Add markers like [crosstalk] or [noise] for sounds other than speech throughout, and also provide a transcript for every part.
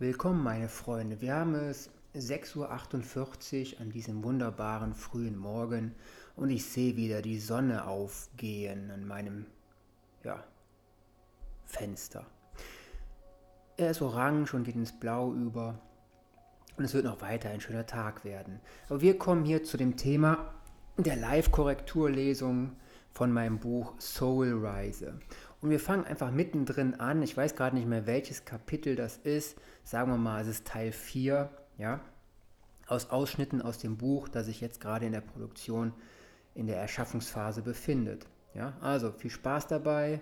Willkommen, meine Freunde. Wir haben es 6.48 Uhr an diesem wunderbaren frühen Morgen und ich sehe wieder die Sonne aufgehen an meinem ja, Fenster. Er ist orange und geht ins Blau über und es wird noch weiter ein schöner Tag werden. Aber wir kommen hier zu dem Thema der Live-Korrekturlesung von meinem Buch Soul Rise. Und wir fangen einfach mittendrin an. Ich weiß gerade nicht mehr, welches Kapitel das ist. Sagen wir mal, es ist Teil 4, ja, aus Ausschnitten aus dem Buch, das sich jetzt gerade in der Produktion in der Erschaffungsphase befindet. Ja, also viel Spaß dabei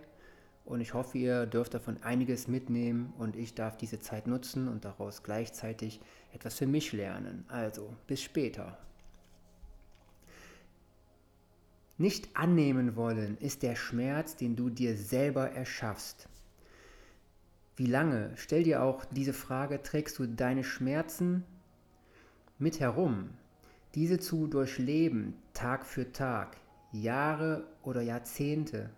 und ich hoffe, ihr dürft davon einiges mitnehmen und ich darf diese Zeit nutzen und daraus gleichzeitig etwas für mich lernen. Also, bis später. Nicht annehmen wollen ist der Schmerz, den du dir selber erschaffst. Wie lange, stell dir auch diese Frage, trägst du deine Schmerzen mit herum, diese zu durchleben, Tag für Tag, Jahre oder Jahrzehnte,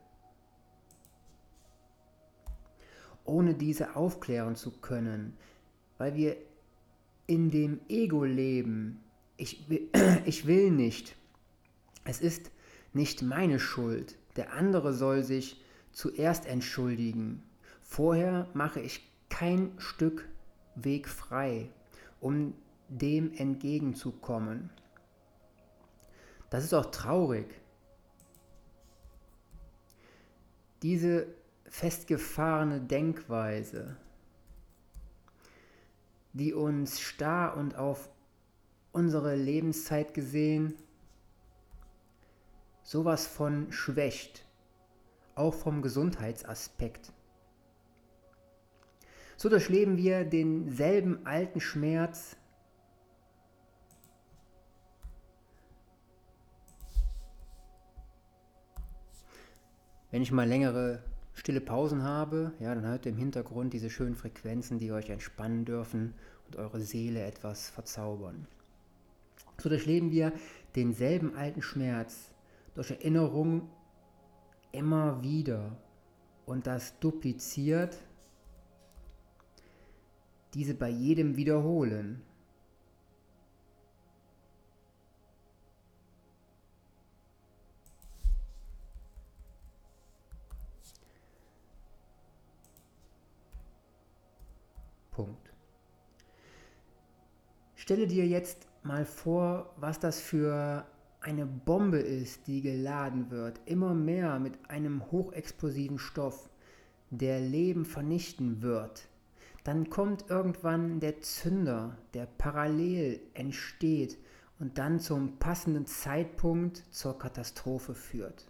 ohne diese aufklären zu können, weil wir in dem Ego leben. Ich will, [clears throat] ich will nicht. Es ist nicht meine Schuld. Der andere soll sich zuerst entschuldigen. Vorher mache ich kein Stück Weg frei, um dem entgegenzukommen. Das ist auch traurig. Diese festgefahrene Denkweise, die uns starr und auf unsere Lebenszeit gesehen sowas von schwächt, auch vom Gesundheitsaspekt. So durchleben wir denselben alten Schmerz, Wenn ich mal längere stille Pausen habe, ja, dann hört ihr im Hintergrund diese schönen Frequenzen, die euch entspannen dürfen und eure Seele etwas verzaubern. So durchleben wir denselben alten Schmerz, durch Erinnerung immer wieder und das dupliziert diese bei jedem wiederholen. Punkt. Stelle dir jetzt mal vor, was das für eine Bombe ist, die geladen wird, immer mehr mit einem hochexplosiven Stoff, der Leben vernichten wird, dann kommt irgendwann der Zünder, der parallel entsteht und dann zum passenden Zeitpunkt zur Katastrophe führt.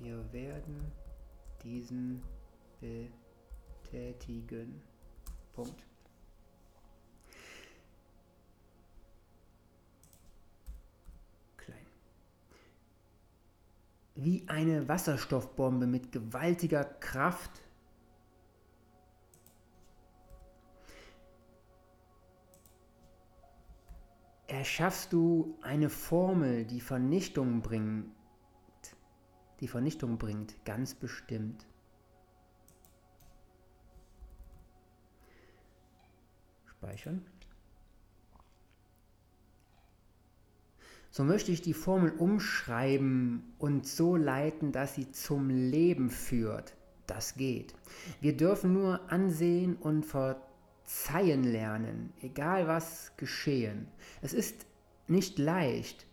Wir werden diesen betätigen. Punkt. Klein. Wie eine Wasserstoffbombe mit gewaltiger Kraft erschaffst du eine Formel, die Vernichtung bringt, die Vernichtung bringt, ganz bestimmt. Speichern. So möchte ich die Formel umschreiben und so leiten, dass sie zum Leben führt. Das geht. Wir dürfen nur ansehen und verzeihen lernen, egal was geschehen. Es ist nicht leicht,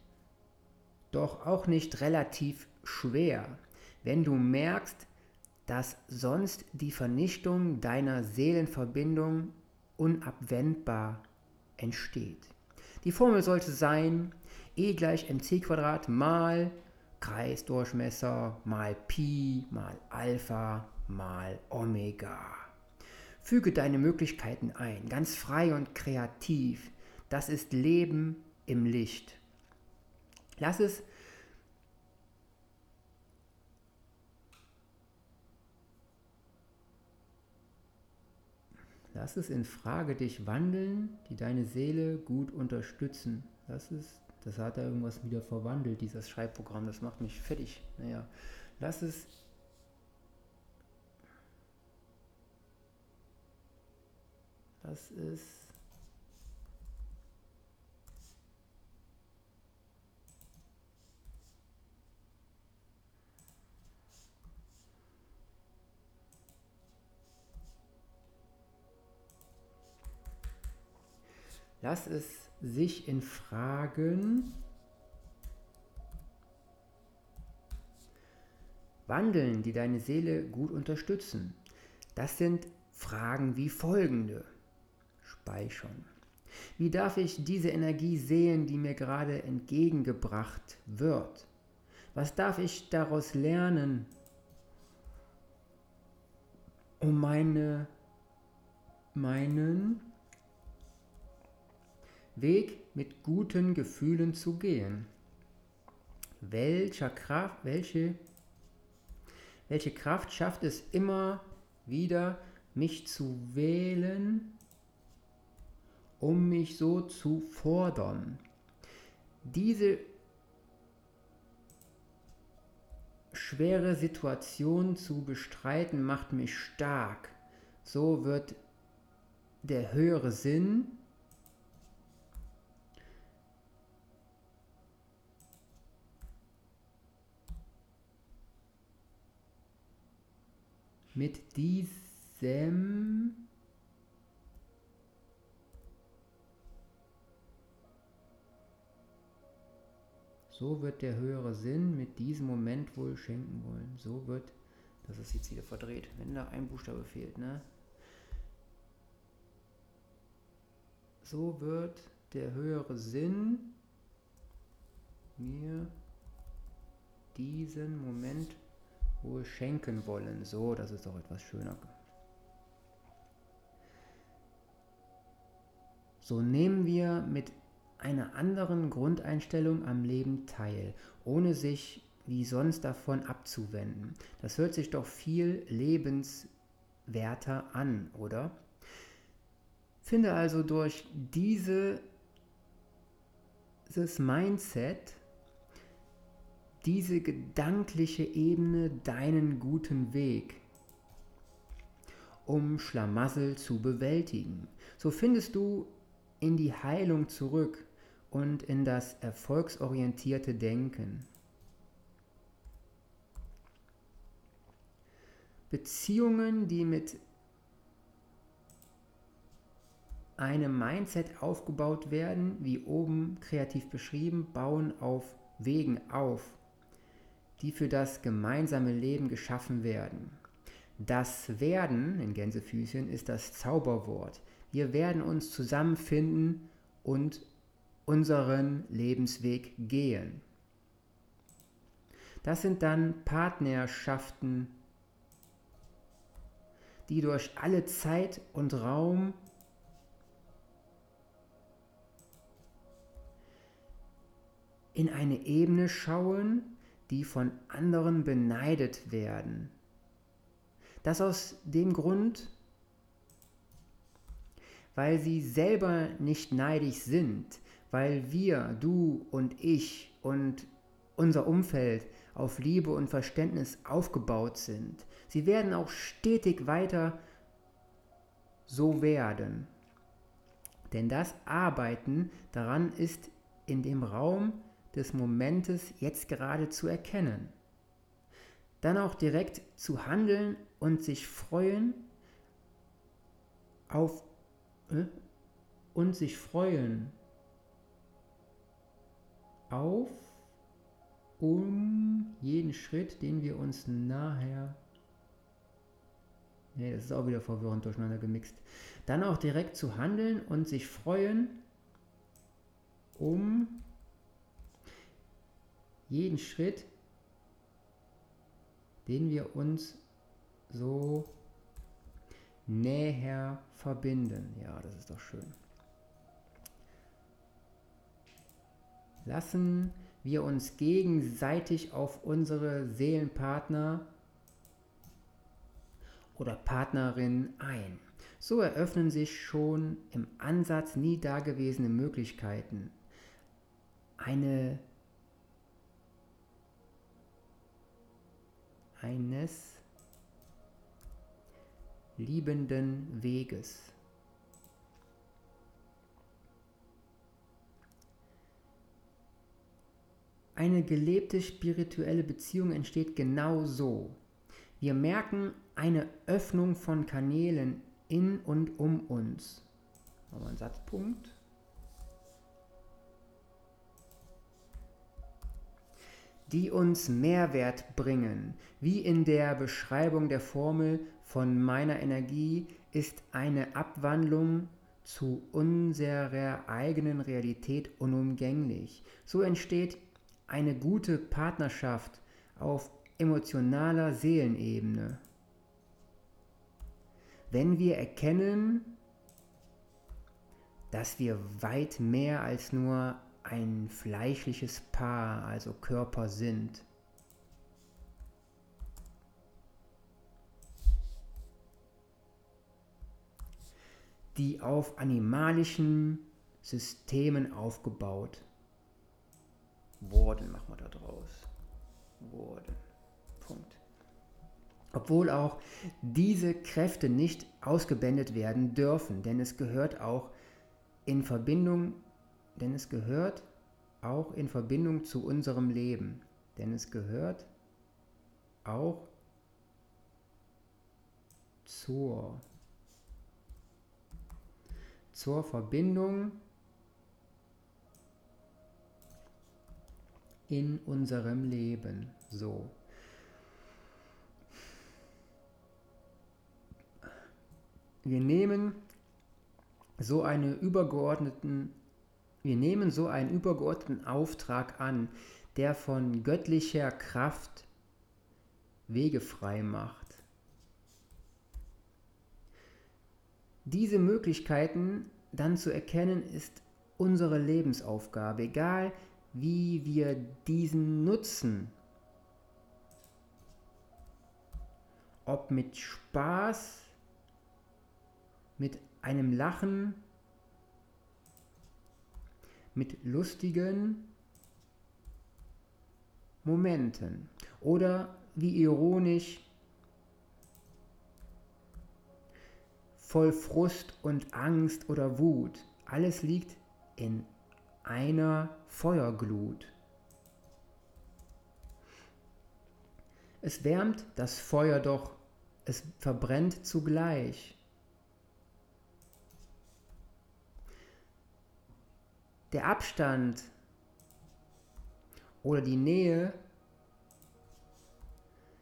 doch auch nicht relativ schwer, wenn du merkst, dass sonst die Vernichtung deiner Seelenverbindung unabwendbar entsteht. Die Formel sollte sein E gleich mc Quadrat mal Kreisdurchmesser mal Pi mal Alpha mal Omega. Füge deine Möglichkeiten ein, ganz frei und kreativ. Das ist Leben im Licht. Lass es Lass es in Frage dich wandeln, die deine Seele gut unterstützen. Lass es Das hat er irgendwas wieder verwandelt, dieses Schreibprogramm. Das macht mich fertig. Naja, lass es. Lass es. Lass es sich in Fragen wandeln, die deine Seele gut unterstützen. Das sind Fragen wie folgende. Speichern. Wie darf ich diese Energie sehen, die mir gerade entgegengebracht wird? Was darf ich daraus lernen, um meine, meinen Weg mit guten Gefühlen zu gehen. Welcher Kraft, welche, welche Kraft schafft es immer wieder, mich zu wählen, um mich so zu fordern? Diese schwere Situation zu bestreiten macht mich stark. So wird der höhere Sinn mit diesem So wird der höhere Sinn mit diesem Moment wohl schenken wollen. So wird, das ist jetzt wieder verdreht, wenn da ein Buchstabe fehlt, ne? So wird der höhere Sinn mir diesen Moment wohl schenken wollen. So, das ist doch etwas schöner. So nehmen wir mit einer anderen Grundeinstellung am Leben teil, ohne sich wie sonst davon abzuwenden. Das hört sich doch viel lebenswerter an, oder? Finde also durch diese, dieses Mindset diese gedankliche Ebene deinen guten Weg, um Schlamassel zu bewältigen. So findest du in die Heilung zurück und in das erfolgsorientierte Denken. Beziehungen, die mit einem Mindset aufgebaut werden, wie oben kreativ beschrieben, bauen auf Wegen auf, die für das gemeinsame Leben geschaffen werden. Das Werden in Gänsefüßchen ist das Zauberwort. Wir werden uns zusammenfinden und unseren Lebensweg gehen. Das sind dann Partnerschaften, die durch alle Zeit und Raum in eine Ebene schauen, die von anderen beneidet werden. Das aus dem Grund, weil sie selber nicht neidisch sind, weil wir, du und ich und unser Umfeld auf Liebe und Verständnis aufgebaut sind. Sie werden auch stetig weiter so werden. Denn das Arbeiten daran ist in dem Raum des Momentes jetzt gerade zu erkennen. Dann auch direkt zu handeln und sich freuen auf äh, und sich freuen auf um jeden Schritt, den wir uns nachher Ne, das ist auch wieder verwirrend durcheinander gemixt. Dann auch direkt zu handeln und sich freuen um jeden Schritt, den wir uns so näher verbinden. Ja, das ist doch schön. Lassen wir uns gegenseitig auf unsere Seelenpartner oder Partnerin ein. So eröffnen sich schon im Ansatz nie dagewesene Möglichkeiten eine eines liebenden Weges. Eine gelebte spirituelle Beziehung entsteht genau so. Wir merken eine Öffnung von Kanälen in und um uns. Nochmal ein Satzpunkt. Die uns Mehrwert bringen. Wie in der Beschreibung der Formel von meiner Energie ist eine Abwandlung zu unserer eigenen Realität unumgänglich. So entsteht eine gute Partnerschaft auf emotionaler Seelenebene. Wenn wir erkennen, dass wir weit mehr als nur ein fleischliches Paar, also Körper sind. die auf animalischen Systemen aufgebaut wurden, machen wir da draus. Wurden. Punkt. Obwohl auch diese Kräfte nicht ausgebändet werden dürfen, denn es gehört auch in Verbindung denn es gehört auch in Verbindung zu unserem Leben, denn es gehört auch zur, zur Verbindung in unserem Leben. So. Wir nehmen so eine übergeordneten wir nehmen so einen übergeordneten Auftrag an, der von göttlicher Kraft Wege frei macht. Diese Möglichkeiten dann zu erkennen, ist unsere Lebensaufgabe, egal wie wir diesen nutzen. Ob mit Spaß, mit einem Lachen, mit lustigen Momenten oder wie ironisch voll Frust und Angst oder Wut. Alles liegt in einer Feuerglut. Es wärmt das Feuer doch, es verbrennt zugleich. Der Abstand oder die Nähe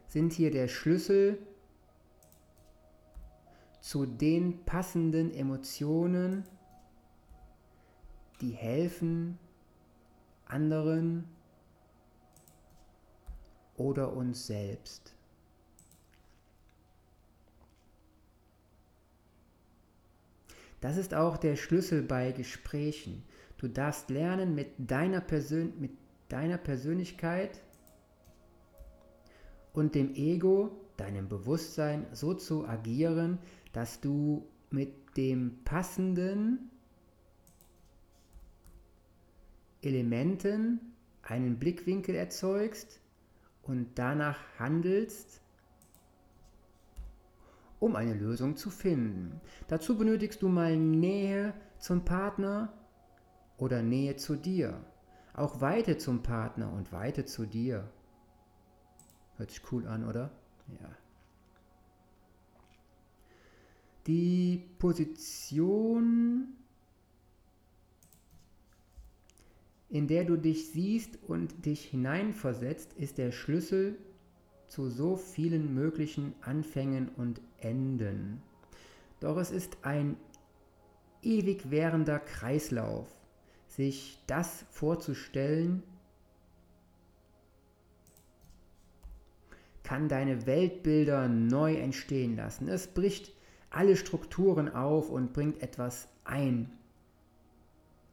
sind hier der Schlüssel zu den passenden Emotionen, die helfen anderen oder uns selbst. Das ist auch der Schlüssel bei Gesprächen. Du darfst lernen, mit deiner, Persön mit deiner Persönlichkeit und dem Ego, deinem Bewusstsein, so zu agieren, dass du mit dem passenden Elementen einen Blickwinkel erzeugst und danach handelst, um eine Lösung zu finden. Dazu benötigst du mal Nähe zum Partner oder Nähe zu dir. Auch Weite zum Partner und Weite zu dir. Hört sich cool an, oder? Ja. Die Position, in der du dich siehst und dich hineinversetzt, ist der Schlüssel zu so vielen möglichen Anfängen und Enden. Doch es ist ein ewig währender Kreislauf sich das vorzustellen, kann deine Weltbilder neu entstehen lassen. Es bricht alle Strukturen auf und bringt etwas ein.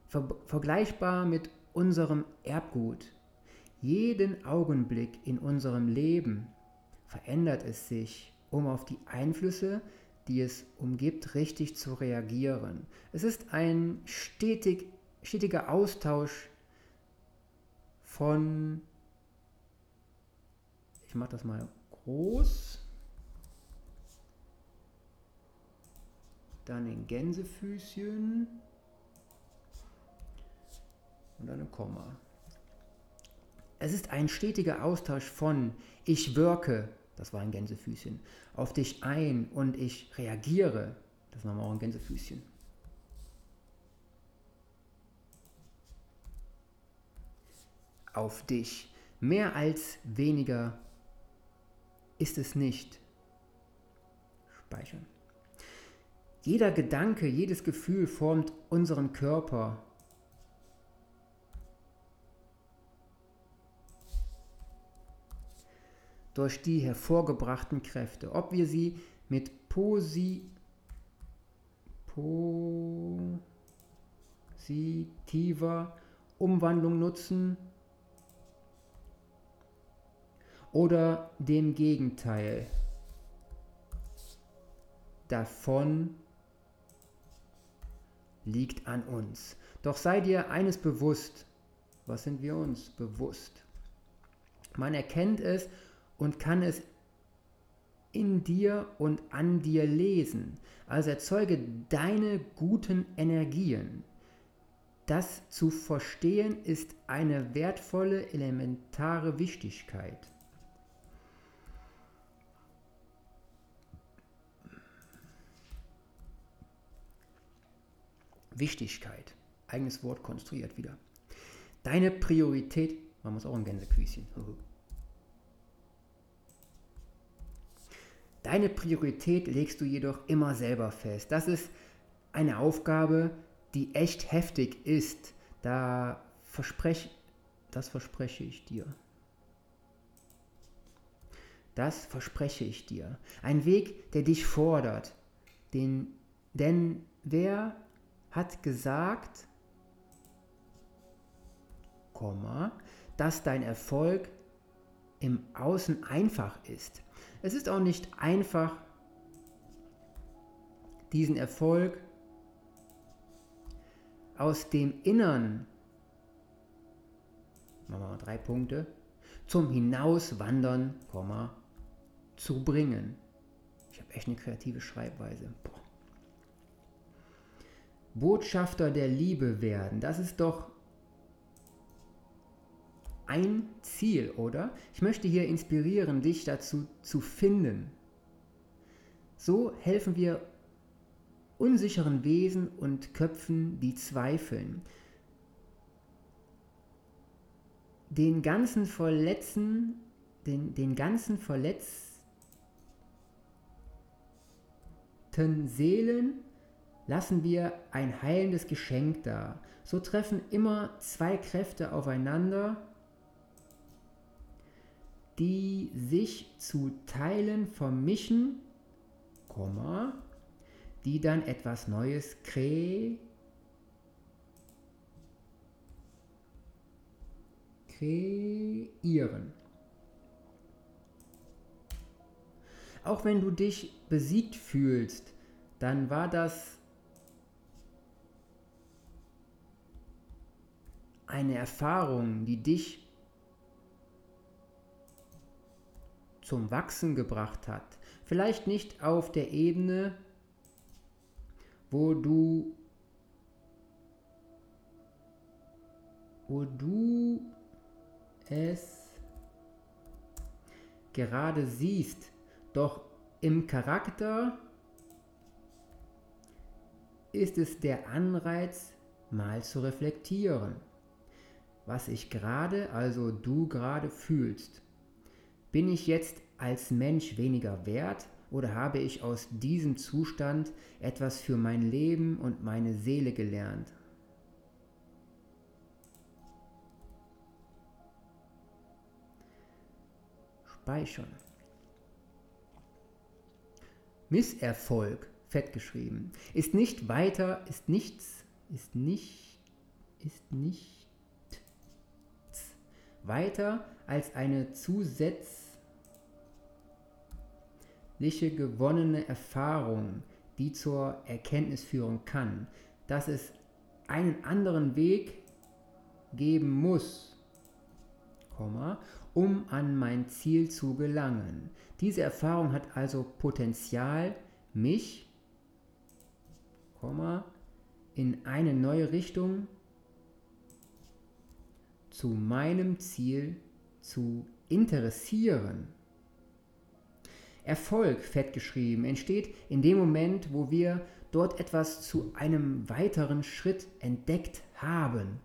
Ver vergleichbar mit unserem Erbgut. Jeden Augenblick in unserem Leben verändert es sich, um auf die Einflüsse, die es umgibt, richtig zu reagieren. Es ist ein stetig stetiger Austausch von, ich mache das mal groß, dann in Gänsefüßchen und dann ein Komma. Es ist ein stetiger Austausch von ich wirke, das war ein Gänsefüßchen, auf dich ein und ich reagiere, das wir auch ein Gänsefüßchen. Auf dich. Mehr als weniger ist es nicht. Speichern. Jeder Gedanke, jedes Gefühl formt unseren Körper. Durch die hervorgebrachten Kräfte. Ob wir sie mit Posi positiver Umwandlung nutzen oder dem Gegenteil davon liegt an uns. Doch sei dir eines bewusst. Was sind wir uns bewusst? Man erkennt es und kann es in dir und an dir lesen. Also erzeuge deine guten Energien. Das zu verstehen ist eine wertvolle, elementare Wichtigkeit. Wichtigkeit. Eigenes Wort konstruiert wieder. Deine Priorität, man muss auch ein Gänsefüßchen. Deine Priorität legst du jedoch immer selber fest. Das ist eine Aufgabe, die echt heftig ist. Da verspreche, das verspreche ich dir. Das verspreche ich dir. Ein Weg, der dich fordert. Den, denn wer hat gesagt, dass dein Erfolg im Außen einfach ist. Es ist auch nicht einfach, diesen Erfolg aus dem Innern, machen wir mal drei Punkte, zum Hinauswandern, zu bringen. Ich habe echt eine kreative Schreibweise. Boah. Botschafter der Liebe werden. Das ist doch ein Ziel, oder? Ich möchte hier inspirieren, dich dazu zu finden. So helfen wir unsicheren Wesen und Köpfen, die zweifeln. Den ganzen Verletzen, den, den ganzen verletzten Seelen lassen wir ein heilendes Geschenk da. So treffen immer zwei Kräfte aufeinander, die sich zu Teilen vermischen, die dann etwas Neues kre kreieren. Auch wenn du dich besiegt fühlst, dann war das eine Erfahrung, die dich zum Wachsen gebracht hat. Vielleicht nicht auf der Ebene, wo du wo du es gerade siehst, doch im Charakter ist es der Anreiz, mal zu reflektieren was ich gerade, also du gerade fühlst. Bin ich jetzt als Mensch weniger wert oder habe ich aus diesem Zustand etwas für mein Leben und meine Seele gelernt? Speichern. Misserfolg, fett geschrieben, ist nicht weiter, ist nichts, ist nicht, ist nicht weiter als eine zusätzliche gewonnene Erfahrung, die zur Erkenntnis führen kann, dass es einen anderen Weg geben muss, um an mein Ziel zu gelangen. Diese Erfahrung hat also Potenzial, mich in eine neue Richtung zu meinem Ziel zu interessieren. Erfolg, fett geschrieben, entsteht in dem Moment, wo wir dort etwas zu einem weiteren Schritt entdeckt haben,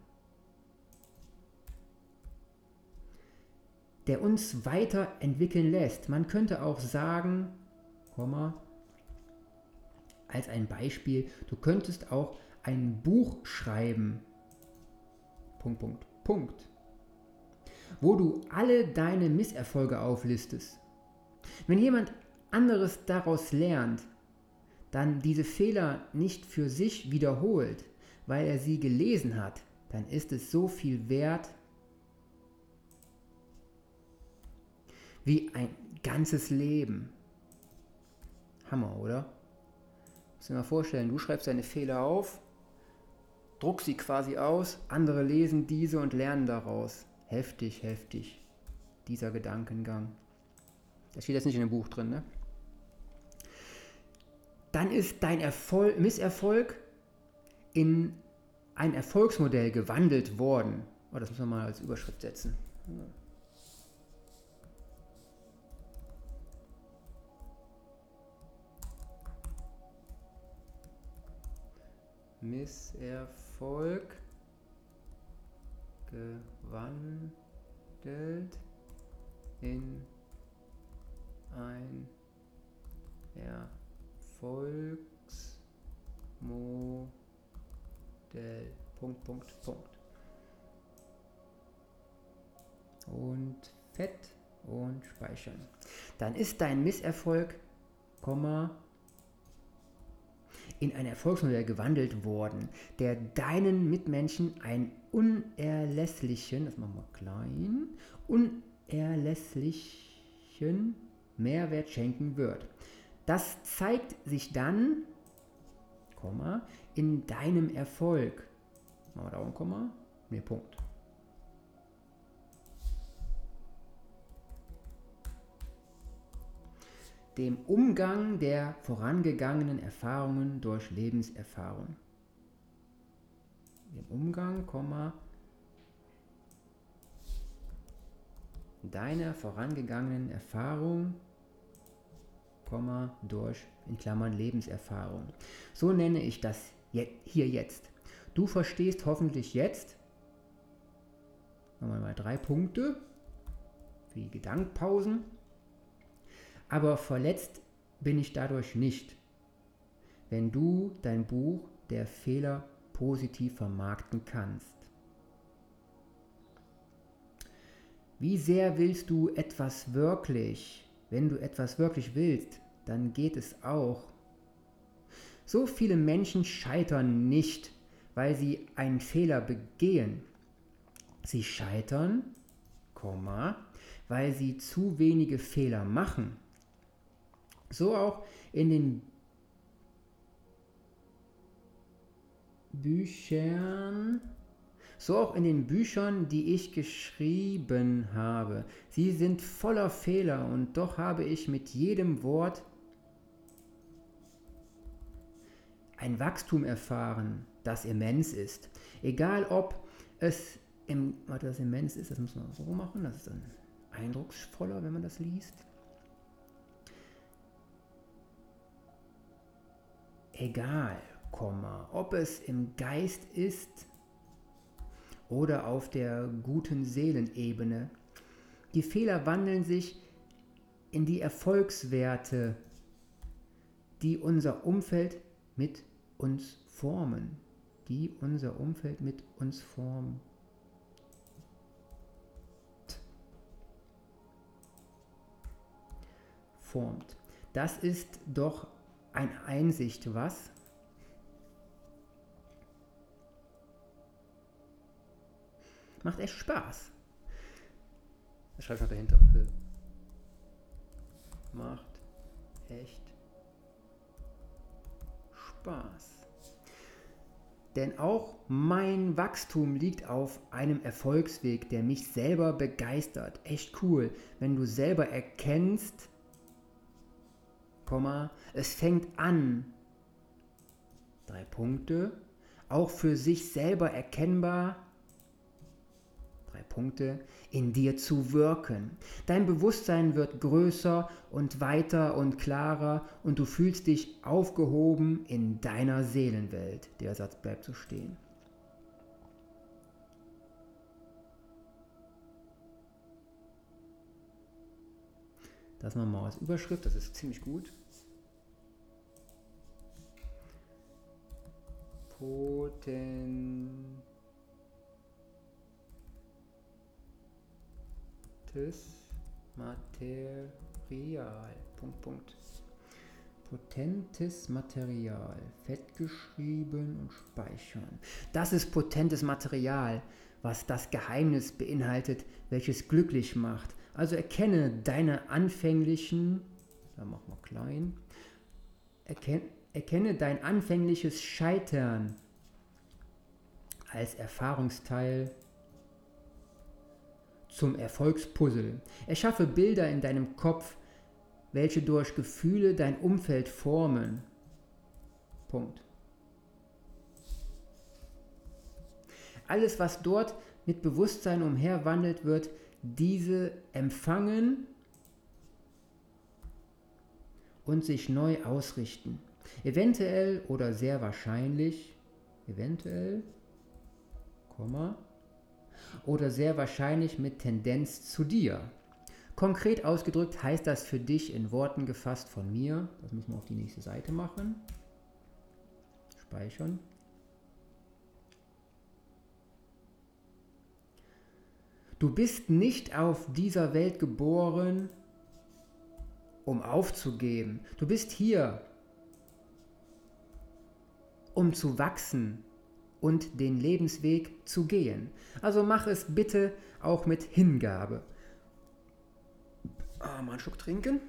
der uns weiterentwickeln lässt. Man könnte auch sagen, als ein Beispiel, du könntest auch ein Buch schreiben. Punkt, Punkt, Punkt. Wo du alle deine Misserfolge auflistest. Wenn jemand anderes daraus lernt, dann diese Fehler nicht für sich wiederholt, weil er sie gelesen hat, dann ist es so viel wert wie ein ganzes Leben. Hammer, oder? Muss dir mal vorstellen, du schreibst deine Fehler auf, druckst sie quasi aus, andere lesen diese und lernen daraus. Heftig, heftig, dieser Gedankengang. Das steht jetzt nicht in dem Buch drin, ne? Dann ist dein Erfolg, Misserfolg in ein Erfolgsmodell gewandelt worden. Oh, das muss man mal als Überschrift setzen. Misserfolg gewandelt in ein Erfolgsmodell. Punkt, Punkt, Punkt. Und Fett und speichern. Dann ist dein Misserfolg, Komma, in ein Erfolgsmodell gewandelt worden, der deinen Mitmenschen einen unerlässlichen, das machen wir klein, unerlässlichen Mehrwert schenken wird. Das zeigt sich dann, Komma, in deinem Erfolg. Machen wir da auch ein Komma? Ne, Punkt. Dem Umgang der vorangegangenen Erfahrungen durch Lebenserfahrung. Dem Umgang, Komma, deiner vorangegangenen Erfahrung durch in Klammern Lebenserfahrung. So nenne ich das hier jetzt. Du verstehst hoffentlich jetzt, wir mal drei Punkte, wie Gedankpausen, aber verletzt bin ich dadurch nicht, wenn du dein Buch der Fehler positiv vermarkten kannst. Wie sehr willst du etwas wirklich? Wenn du etwas wirklich willst, dann geht es auch. So viele Menschen scheitern nicht, weil sie einen Fehler begehen. Sie scheitern, weil sie zu wenige Fehler machen. So auch in den Büchern so auch in den Büchern, die ich geschrieben habe. Sie sind voller Fehler und doch habe ich mit jedem Wort ein Wachstum erfahren, das immens ist. Egal ob es im, warte, das immens ist, das muss man so machen, das ist dann eindrucksvoller, wenn man das liest. Egal, ob es im Geist ist oder auf der guten Seelenebene. Die Fehler wandeln sich in die Erfolgswerte, die unser Umfeld mit uns formen, die unser Umfeld mit uns formen. formt. Das ist doch eine Einsicht, was? Macht echt Spaß. Das schreibe ich noch dahinter. Macht echt Spaß. Denn auch mein Wachstum liegt auf einem Erfolgsweg, der mich selber begeistert. Echt cool, wenn du selber erkennst, Komma, es fängt an. Drei Punkte. Auch für sich selber erkennbar. Drei Punkte. In dir zu wirken. Dein Bewusstsein wird größer und weiter und klarer und du fühlst dich aufgehoben in deiner Seelenwelt. Der Satz bleibt so stehen. Das machen wir mal als Überschrift, das ist ziemlich gut. Potentes Material. Punkt, Punkt. Potentes Material. Fettgeschrieben und speichern. Das ist potentes Material, was das Geheimnis beinhaltet, welches glücklich macht also erkenne deine anfänglichen, da machen wir klein, erkenne, erkenne dein anfängliches Scheitern als Erfahrungsteil zum Erfolgspuzzle. Erschaffe Bilder in deinem Kopf, welche durch Gefühle dein Umfeld formen. Punkt. Alles, was dort mit Bewusstsein umherwandelt wird, diese empfangen und sich neu ausrichten. Eventuell oder sehr wahrscheinlich, eventuell, Komma, oder sehr wahrscheinlich mit Tendenz zu dir. Konkret ausgedrückt heißt das für dich in Worten gefasst von mir, das müssen wir auf die nächste Seite machen, speichern, Du bist nicht auf dieser Welt geboren, um aufzugeben. Du bist hier, um zu wachsen und den Lebensweg zu gehen. Also mach es bitte auch mit Hingabe. Ah, mal einen Schluck trinken.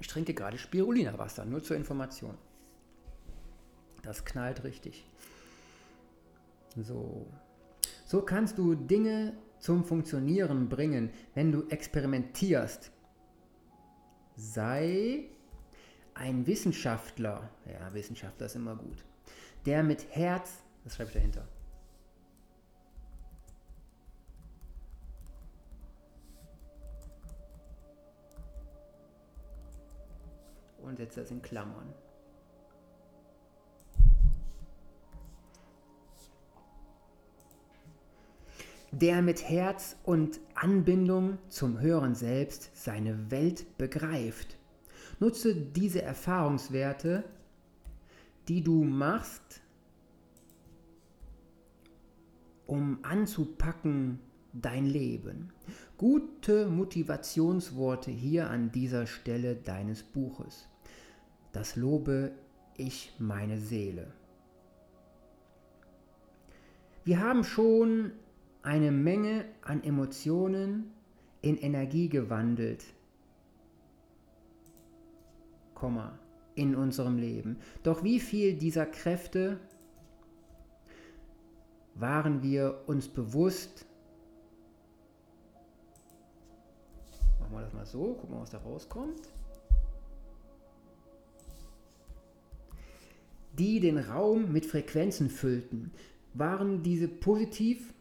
Ich trinke gerade Spirulina-Wasser, nur zur Information. Das knallt richtig. So. So kannst du Dinge zum Funktionieren bringen, wenn du experimentierst. Sei ein Wissenschaftler, ja, Wissenschaftler ist immer gut, der mit Herz, das schreibe ich dahinter. Und setze das in Klammern. Der mit Herz und Anbindung zum höheren Selbst seine Welt begreift. Nutze diese Erfahrungswerte, die du machst, um anzupacken dein Leben. Gute Motivationsworte hier an dieser Stelle deines Buches. Das lobe ich meine Seele. Wir haben schon eine Menge an Emotionen in Energie gewandelt, in unserem Leben. Doch wie viel dieser Kräfte waren wir uns bewusst? Machen wir das mal so, gucken wir, was da rauskommt. Die den Raum mit Frequenzen füllten. Waren diese positiv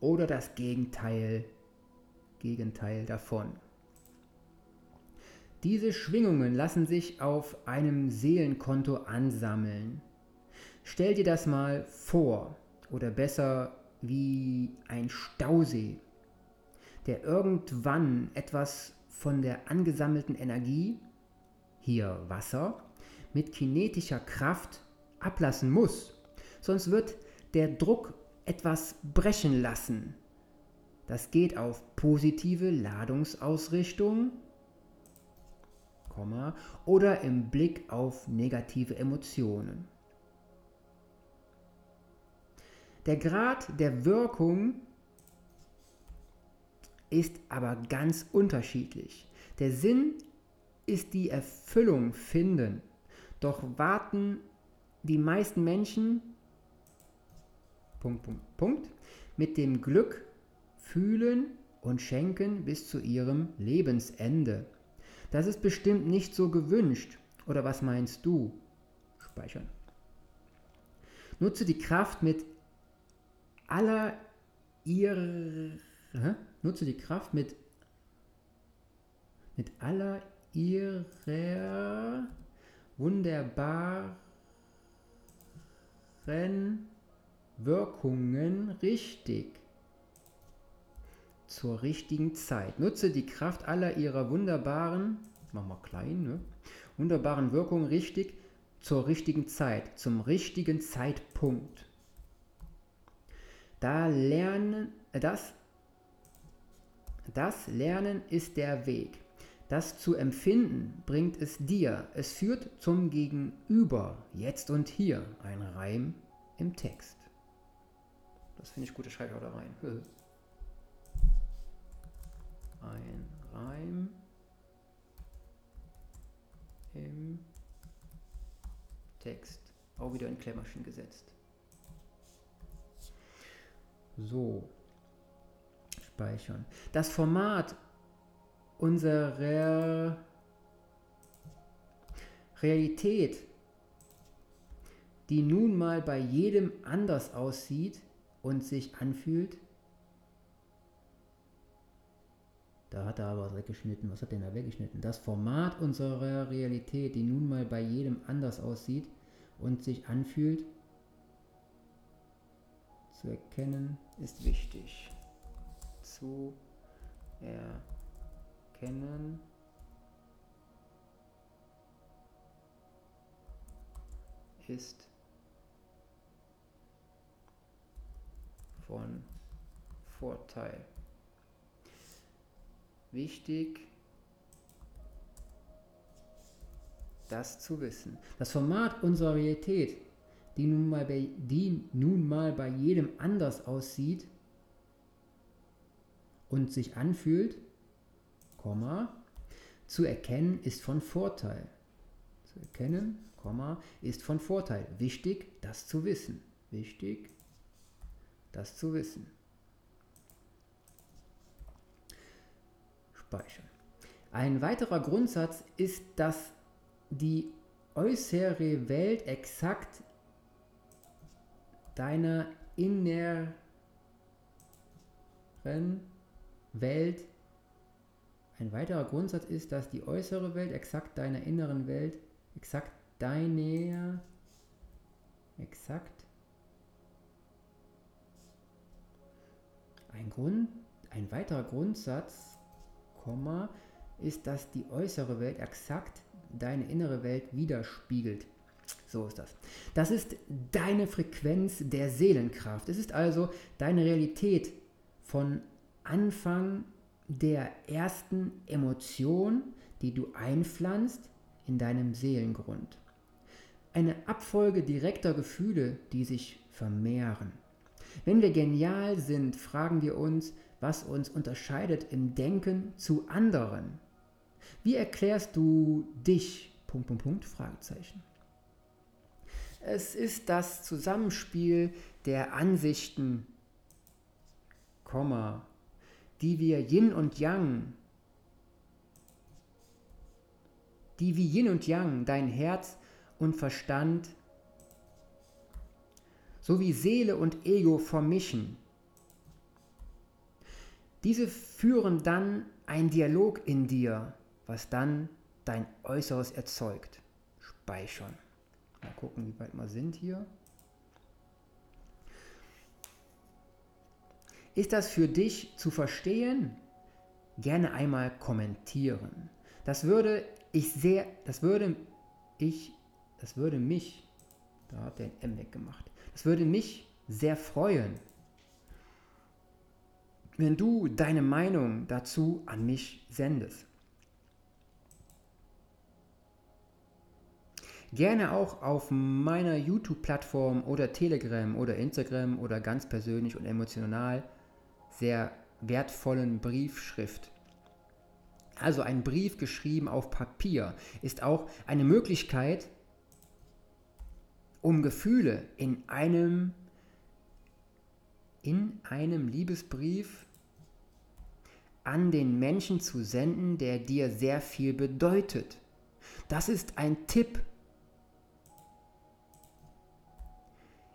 oder das Gegenteil, Gegenteil davon. Diese Schwingungen lassen sich auf einem Seelenkonto ansammeln. Stell dir das mal vor, oder besser wie ein Stausee, der irgendwann etwas von der angesammelten Energie, hier Wasser, mit kinetischer Kraft ablassen muss. Sonst wird der Druck etwas brechen lassen. Das geht auf positive Ladungsausrichtung oder im Blick auf negative Emotionen. Der Grad der Wirkung ist aber ganz unterschiedlich. Der Sinn ist die Erfüllung finden. Doch warten die meisten Menschen, Punkt, Punkt, Punkt, mit dem Glück fühlen und schenken bis zu ihrem Lebensende. Das ist bestimmt nicht so gewünscht. Oder was meinst du? Speichern. Nutze die Kraft mit aller ihrer nutze die Kraft mit mit aller ihrer wunderbaren Wirkungen richtig zur richtigen Zeit. Nutze die Kraft aller ihrer wunderbaren, mach mal klein, ne? wunderbaren Wirkungen richtig zur richtigen Zeit, zum richtigen Zeitpunkt. Da lernen, das, das Lernen ist der Weg. Das zu empfinden bringt es dir. Es führt zum Gegenüber, jetzt und hier. Ein Reim im Text. Das finde ich gut, das schreibe ich auch da rein. ein Reim im Text. Auch wieder in Klemmerchen gesetzt. So. Speichern. Das Format unserer Realität, die nun mal bei jedem anders aussieht und sich anfühlt, Da hat er aber was weggeschnitten. Was hat denn da weggeschnitten? Das Format unserer Realität, die nun mal bei jedem anders aussieht und sich anfühlt, zu erkennen, ist wichtig. Zu erkennen ist von Vorteil wichtig, das zu wissen. Das Format unserer Realität, die nun mal bei, die nun mal bei jedem anders aussieht und sich anfühlt, Komma, zu erkennen ist von Vorteil. Zu erkennen, Komma, ist von Vorteil. Wichtig, das zu wissen. Wichtig, das zu wissen. speichern. Ein weiterer Grundsatz ist, dass die äußere Welt exakt deiner inneren Welt ein weiterer Grundsatz ist, dass die äußere Welt exakt deiner inneren Welt exakt deiner exakt ein Grund ein weiterer Grundsatz Komma, ist, dass die äußere Welt exakt deine innere Welt widerspiegelt. So ist das. Das ist deine Frequenz der Seelenkraft. Es ist also deine Realität von Anfang der ersten Emotion, die du einpflanzt in deinem Seelengrund. Eine Abfolge direkter Gefühle, die sich vermehren. Wenn wir genial sind, fragen wir uns, was uns unterscheidet im Denken zu anderen. Wie erklärst du dich? Punkt, Punkt, Punkt, Fragezeichen. Es ist das Zusammenspiel der Ansichten, Komma, die wir Yin und Yang, die wie Yin und Yang dein Herz und Verstand sowie Seele und Ego vermischen diese führen dann einen Dialog in dir, was dann dein Äußeres erzeugt. Speichern. Mal gucken, wie weit wir sind hier. Ist das für dich zu verstehen? Gerne einmal kommentieren. Das würde ich sehr, das würde ich, das würde mich, da hat der ein M weggemacht, das würde mich sehr freuen, wenn du deine Meinung dazu an mich sendest. Gerne auch auf meiner YouTube-Plattform oder Telegram oder Instagram oder ganz persönlich und emotional sehr wertvollen Briefschrift. Also ein Brief geschrieben auf Papier ist auch eine Möglichkeit, um Gefühle in einem in einem Liebesbrief an den Menschen zu senden, der dir sehr viel bedeutet. Das ist ein Tipp,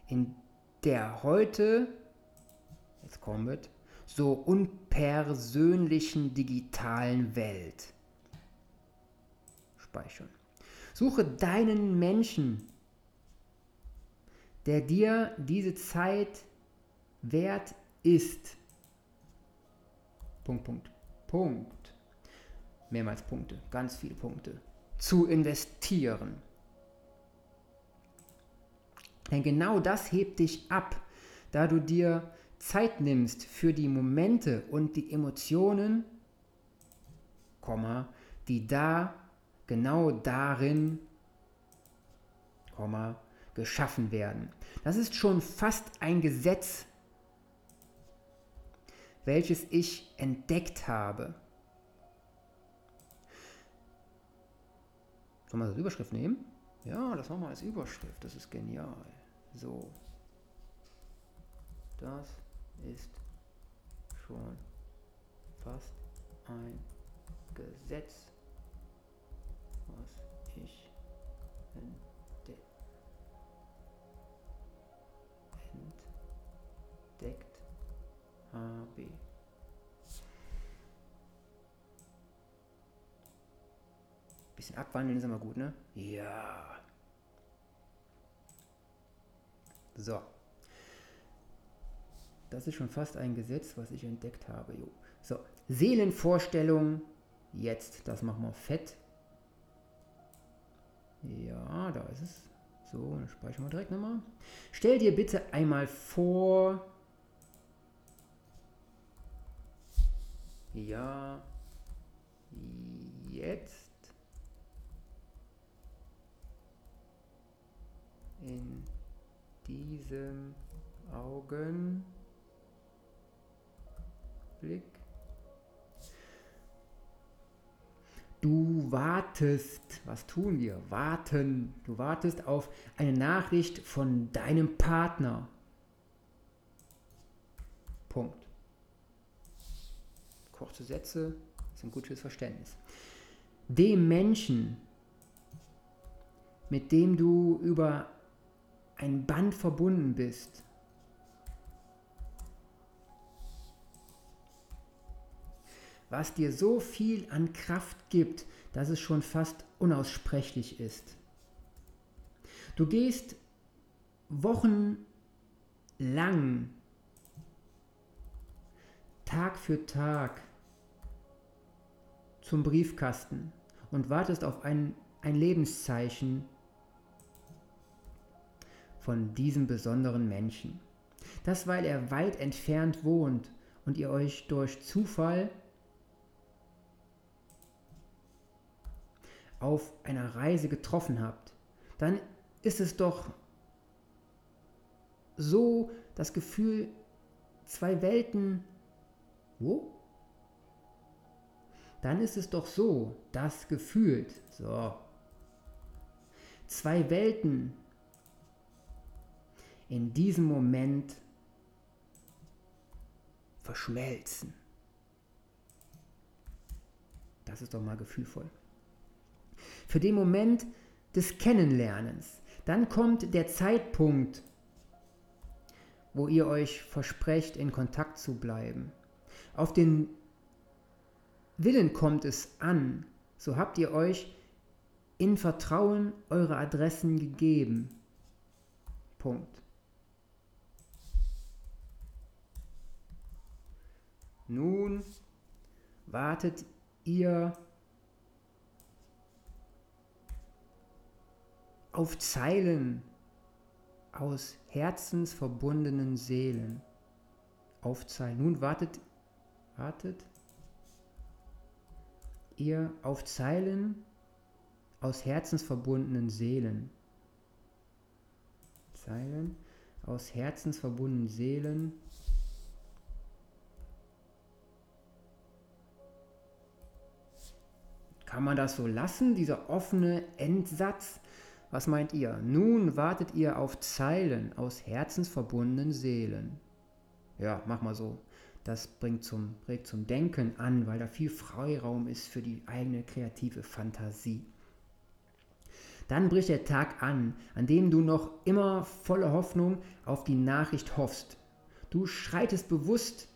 in der heute, jetzt kommt es, so unpersönlichen digitalen Welt. Speichern. Suche deinen Menschen, der dir diese Zeit wert ist. Punkt, Punkt, Punkt. Mehrmals Punkte, ganz viele Punkte. Zu investieren. Denn genau das hebt dich ab, da du dir Zeit nimmst für die Momente und die Emotionen, die da genau darin geschaffen werden. Das ist schon fast ein Gesetz, welches ich entdeckt habe. Sollen wir das als Überschrift nehmen? Ja, das machen wir als Überschrift. Das ist genial. So. Das ist schon fast ein Gesetz, was ich entdeckt habe. Bisschen abwandeln ist immer gut, ne? Ja. So. Das ist schon fast ein Gesetz, was ich entdeckt habe. Jo. So, Seelenvorstellung. Jetzt, das machen wir fett. Ja, da ist es. So, dann speichern wir direkt nochmal. Stell dir bitte einmal vor. Ja, jetzt in diesem Augenblick. Du wartest, was tun wir? Warten. Du wartest auf eine Nachricht von deinem Partner. Punkt. Kurze Sätze sind gut fürs Verständnis. Dem Menschen, mit dem du über ein Band verbunden bist. Was dir so viel an Kraft gibt, dass es schon fast unaussprechlich ist. Du gehst wochenlang, Tag für Tag zum Briefkasten und wartest auf ein, ein Lebenszeichen von diesem besonderen Menschen. Das, weil er weit entfernt wohnt und ihr euch durch Zufall auf einer Reise getroffen habt, dann ist es doch so das Gefühl, zwei Welten, wo? Dann ist es doch so, das gefühlt, so, zwei Welten in diesem Moment verschmelzen. Das ist doch mal gefühlvoll. Für den Moment des Kennenlernens. Dann kommt der Zeitpunkt, wo ihr euch versprecht, in Kontakt zu bleiben. Auf den Willen kommt es an. So habt ihr euch in Vertrauen eure Adressen gegeben. Punkt. Nun wartet ihr auf Zeilen aus herzensverbundenen Seelen. Auf Zeilen. Nun wartet, wartet ihr auf Zeilen aus herzensverbundenen Seelen. Zeilen aus herzensverbundenen Seelen Kann man das so lassen, dieser offene Endsatz? Was meint ihr? Nun wartet ihr auf Zeilen aus herzensverbundenen Seelen. Ja, mach mal so. Das bringt zum, regt zum Denken an, weil da viel Freiraum ist für die eigene kreative Fantasie. Dann bricht der Tag an, an dem du noch immer voller Hoffnung auf die Nachricht hoffst. Du schreitest bewusst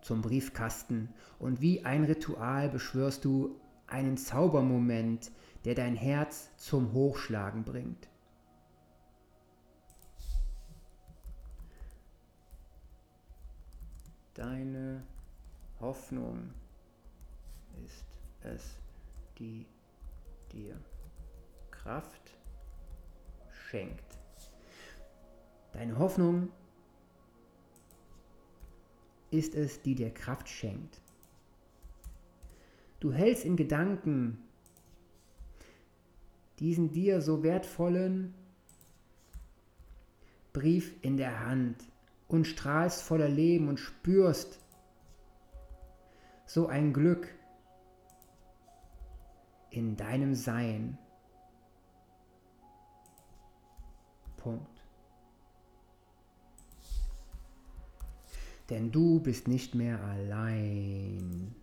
zum Briefkasten und wie ein Ritual beschwörst du einen Zaubermoment, der dein Herz zum Hochschlagen bringt. Deine Hoffnung ist es, die dir Kraft schenkt. Deine Hoffnung ist es, die dir Kraft schenkt. Du hältst in Gedanken diesen dir so wertvollen Brief in der Hand und strahlst voller Leben und spürst so ein Glück in deinem Sein. Punkt. Denn du bist nicht mehr allein.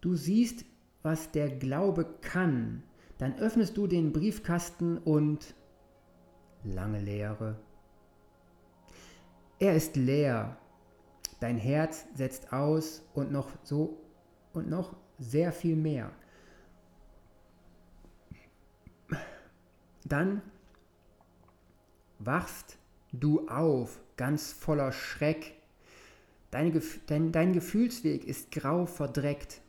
Du siehst, was der Glaube kann, dann öffnest du den Briefkasten und lange Leere. Er ist leer. Dein Herz setzt aus und noch so und noch sehr viel mehr. Dann wachst du auf, ganz voller Schreck. Deine, dein, dein Gefühlsweg ist grau verdreckt.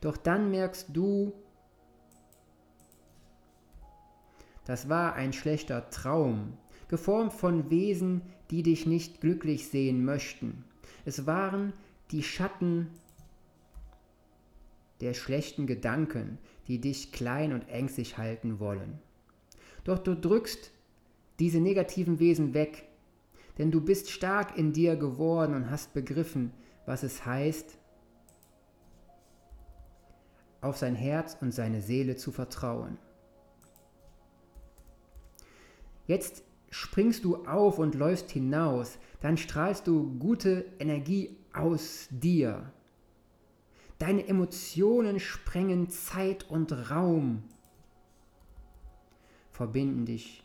Doch dann merkst du, das war ein schlechter Traum, geformt von Wesen, die dich nicht glücklich sehen möchten. Es waren die Schatten der schlechten Gedanken, die dich klein und ängstlich halten wollen. Doch du drückst diese negativen Wesen weg, denn du bist stark in dir geworden und hast begriffen, was es heißt, auf sein Herz und seine Seele zu vertrauen. Jetzt springst du auf und läufst hinaus, dann strahlst du gute Energie aus dir. Deine Emotionen sprengen Zeit und Raum, verbinden dich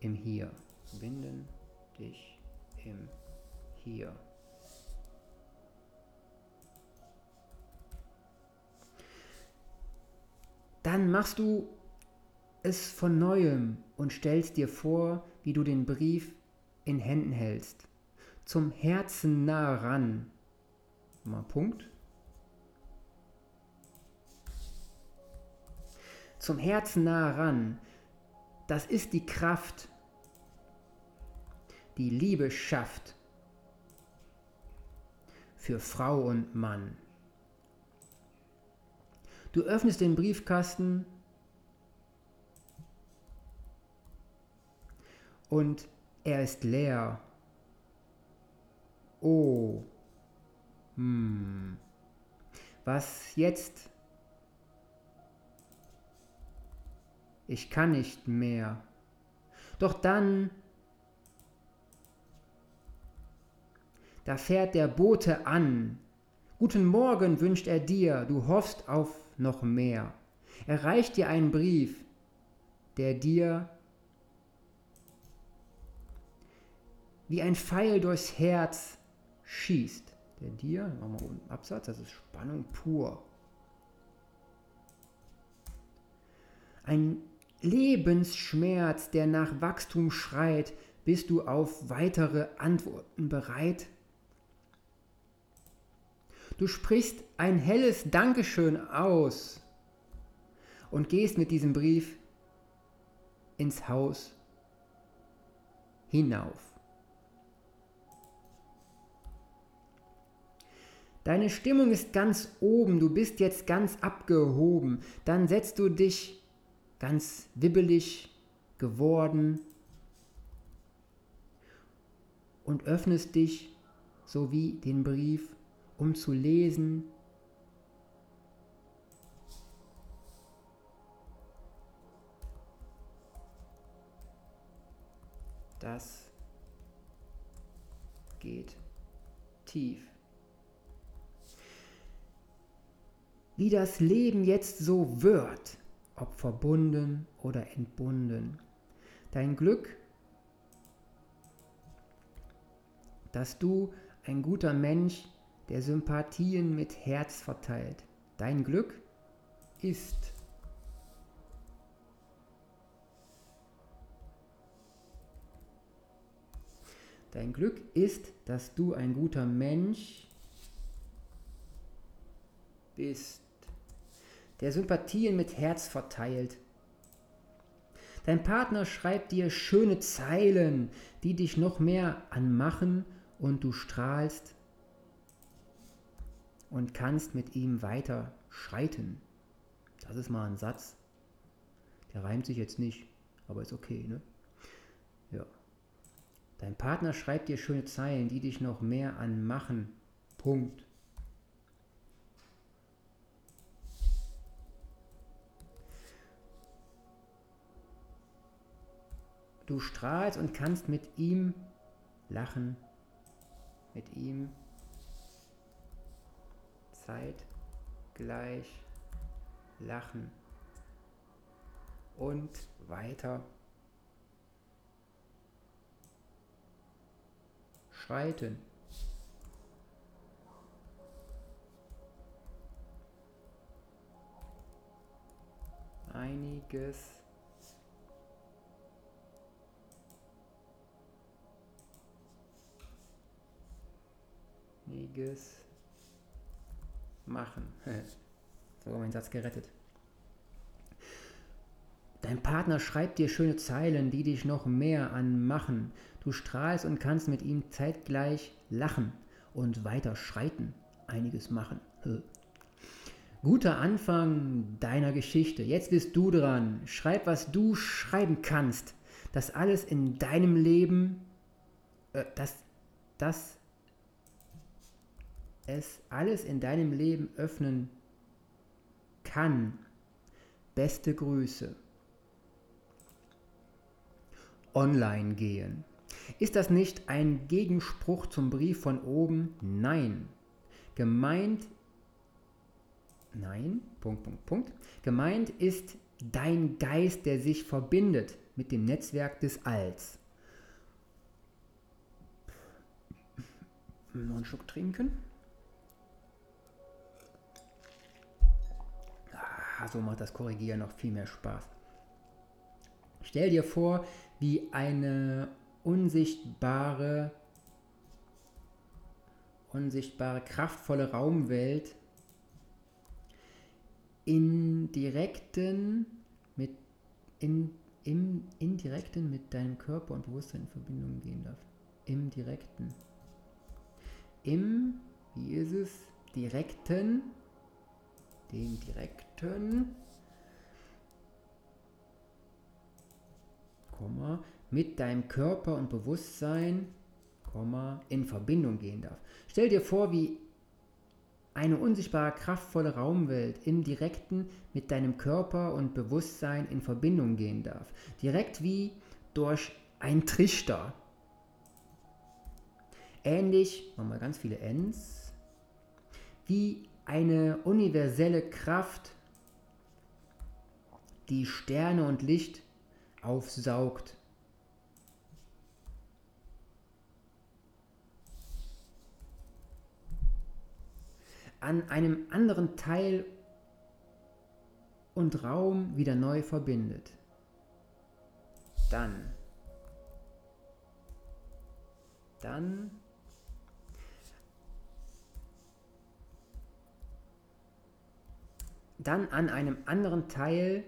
im Hier. Verbinden dich im Hier. dann machst du es von neuem und stellst dir vor, wie du den Brief in Händen hältst. Zum Herzen nah ran. Mal Punkt. Zum Herzen nah ran. Das ist die Kraft, die Liebe schafft für Frau und Mann. Du öffnest den Briefkasten und er ist leer. Oh. Hm. Was jetzt? Ich kann nicht mehr. Doch dann, da fährt der Bote an. Guten Morgen wünscht er dir, du hoffst auf noch mehr. Er reicht dir einen Brief, der dir wie ein Pfeil durchs Herz schießt. Der dir, machen wir unten Absatz, das ist Spannung pur. Ein Lebensschmerz, der nach Wachstum schreit, bist du auf weitere Antworten bereit? Du sprichst ein helles Dankeschön aus und gehst mit diesem Brief ins Haus hinauf. Deine Stimmung ist ganz oben, du bist jetzt ganz abgehoben. Dann setzt du dich ganz wibbelig geworden und öffnest dich sowie den Brief, um zu lesen. Das geht tief. Wie das Leben jetzt so wird, ob verbunden oder entbunden. Dein Glück, dass du ein guter Mensch, der Sympathien mit Herz verteilt. Dein Glück ist Dein Glück ist, dass du ein guter Mensch bist, der Sympathien mit Herz verteilt. Dein Partner schreibt dir schöne Zeilen, die dich noch mehr anmachen und du strahlst und kannst mit ihm weiter schreiten. Das ist mal ein Satz. Der reimt sich jetzt nicht, aber ist okay, ne? Ja. Dein Partner schreibt dir schöne Zeilen, die dich noch mehr anmachen. Punkt. Du strahlst und kannst mit ihm lachen, mit ihm zeitgleich lachen und weiter schreiten. Einiges einiges machen. [laughs] so, mein Satz gerettet. Dein Partner schreibt dir schöne Zeilen, die dich noch mehr anmachen. Du strahlst und kannst mit ihm zeitgleich lachen und weiter schreiten, einiges machen. Guter Anfang deiner Geschichte. Jetzt bist du dran. Schreib, was du schreiben kannst. Das alles in deinem Leben, äh, dass, dass es alles in deinem Leben öffnen kann. Beste Grüße. Online gehen. Ist das nicht ein Gegenspruch zum Brief von oben? Nein. Gemeint, nein, Punkt, Punkt, Punkt. Gemeint ist dein Geist, der sich verbindet mit dem Netzwerk des Alls. Noch einen Schluck trinken. So macht das Korrigieren noch viel mehr Spaß. Stell dir vor, wie eine unsichtbare, unsichtbare, kraftvolle Raumwelt in direkten mit in, im indirekten mit deinem Körper und Bewusstsein in Verbindung gehen darf. Im direkten. Im, wie ist es? Direkten, dem direkten, Komma, mit deinem Körper und Bewusstsein in Verbindung gehen darf. Stell dir vor, wie eine unsichtbare, kraftvolle Raumwelt im Direkten mit deinem Körper und Bewusstsein in Verbindung gehen darf. Direkt wie durch ein Trichter. Ähnlich, wir ganz viele Ns, wie eine universelle Kraft, die Sterne und Licht aufsaugt an einem anderen Teil und Raum wieder neu verbindet. Dann, dann dann an einem anderen Teil,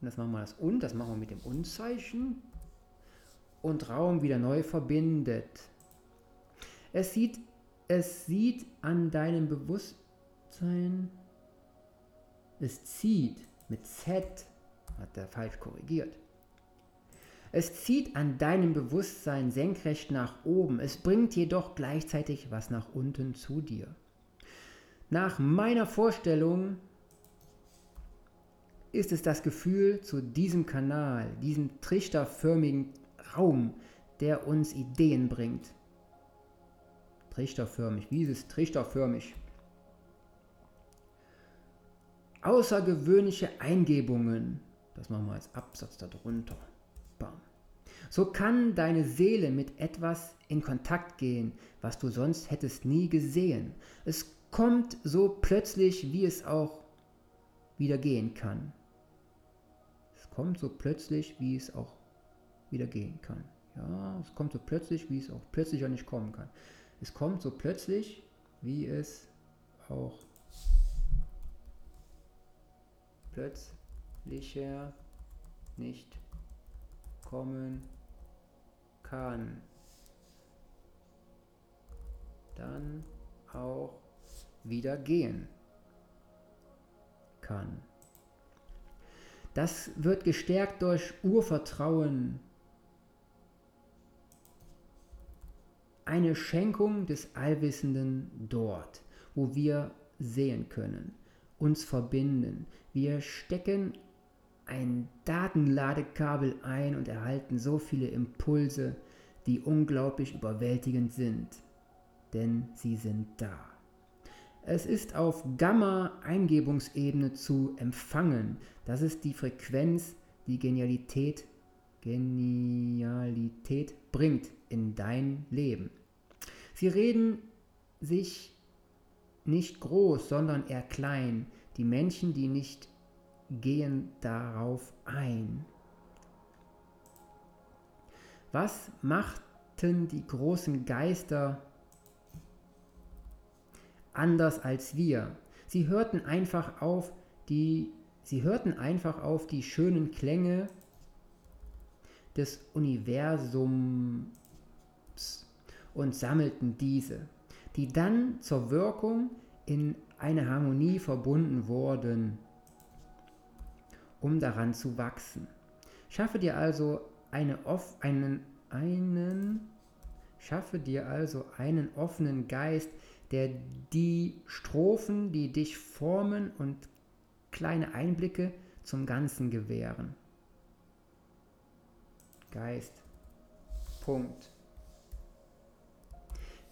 das machen wir das und, das machen wir mit dem Und-Zeichen, und Raum wieder neu verbindet. Es sieht es sieht an deinem Bewusstsein, es zieht mit Z, hat er falsch korrigiert. Es zieht an deinem Bewusstsein senkrecht nach oben, es bringt jedoch gleichzeitig was nach unten zu dir. Nach meiner Vorstellung ist es das Gefühl, zu diesem Kanal, diesem trichterförmigen Raum der uns Ideen bringt. Trichterförmig, wie ist es trichterförmig? Außergewöhnliche Eingebungen, das machen wir als Absatz darunter. Bam. So kann deine Seele mit etwas in Kontakt gehen, was du sonst hättest nie gesehen. Es kommt so plötzlich, wie es auch wieder gehen kann. Es kommt so plötzlich, wie es auch wieder gehen kann. Ja, es kommt so plötzlich, wie es auch plötzlich auch nicht kommen kann. Es kommt so plötzlich, wie es auch plötzlicher nicht kommen kann. Dann auch wieder gehen kann. Das wird gestärkt durch Urvertrauen, eine Schenkung des Allwissenden dort, wo wir sehen können, uns verbinden. Wir stecken ein Datenladekabel ein und erhalten so viele Impulse, die unglaublich überwältigend sind, denn sie sind da. Es ist auf Gamma-Eingebungsebene zu empfangen. Das ist die Frequenz, die Genialität, Genialität bringt in dein Leben. Sie reden sich nicht groß, sondern eher klein. Die Menschen, die nicht gehen darauf ein. Was machten die großen Geister anders als wir? Sie hörten einfach auf die sie hörten einfach auf die schönen Klänge des Universums und sammelten diese, die dann zur Wirkung in eine Harmonie verbunden wurden um daran zu wachsen. Schaffe dir also eine off, einen, einen, schaffe dir also einen offenen Geist, der die Strophen, die dich formen und kleine Einblicke zum Ganzen gewähren. Geist. Punkt.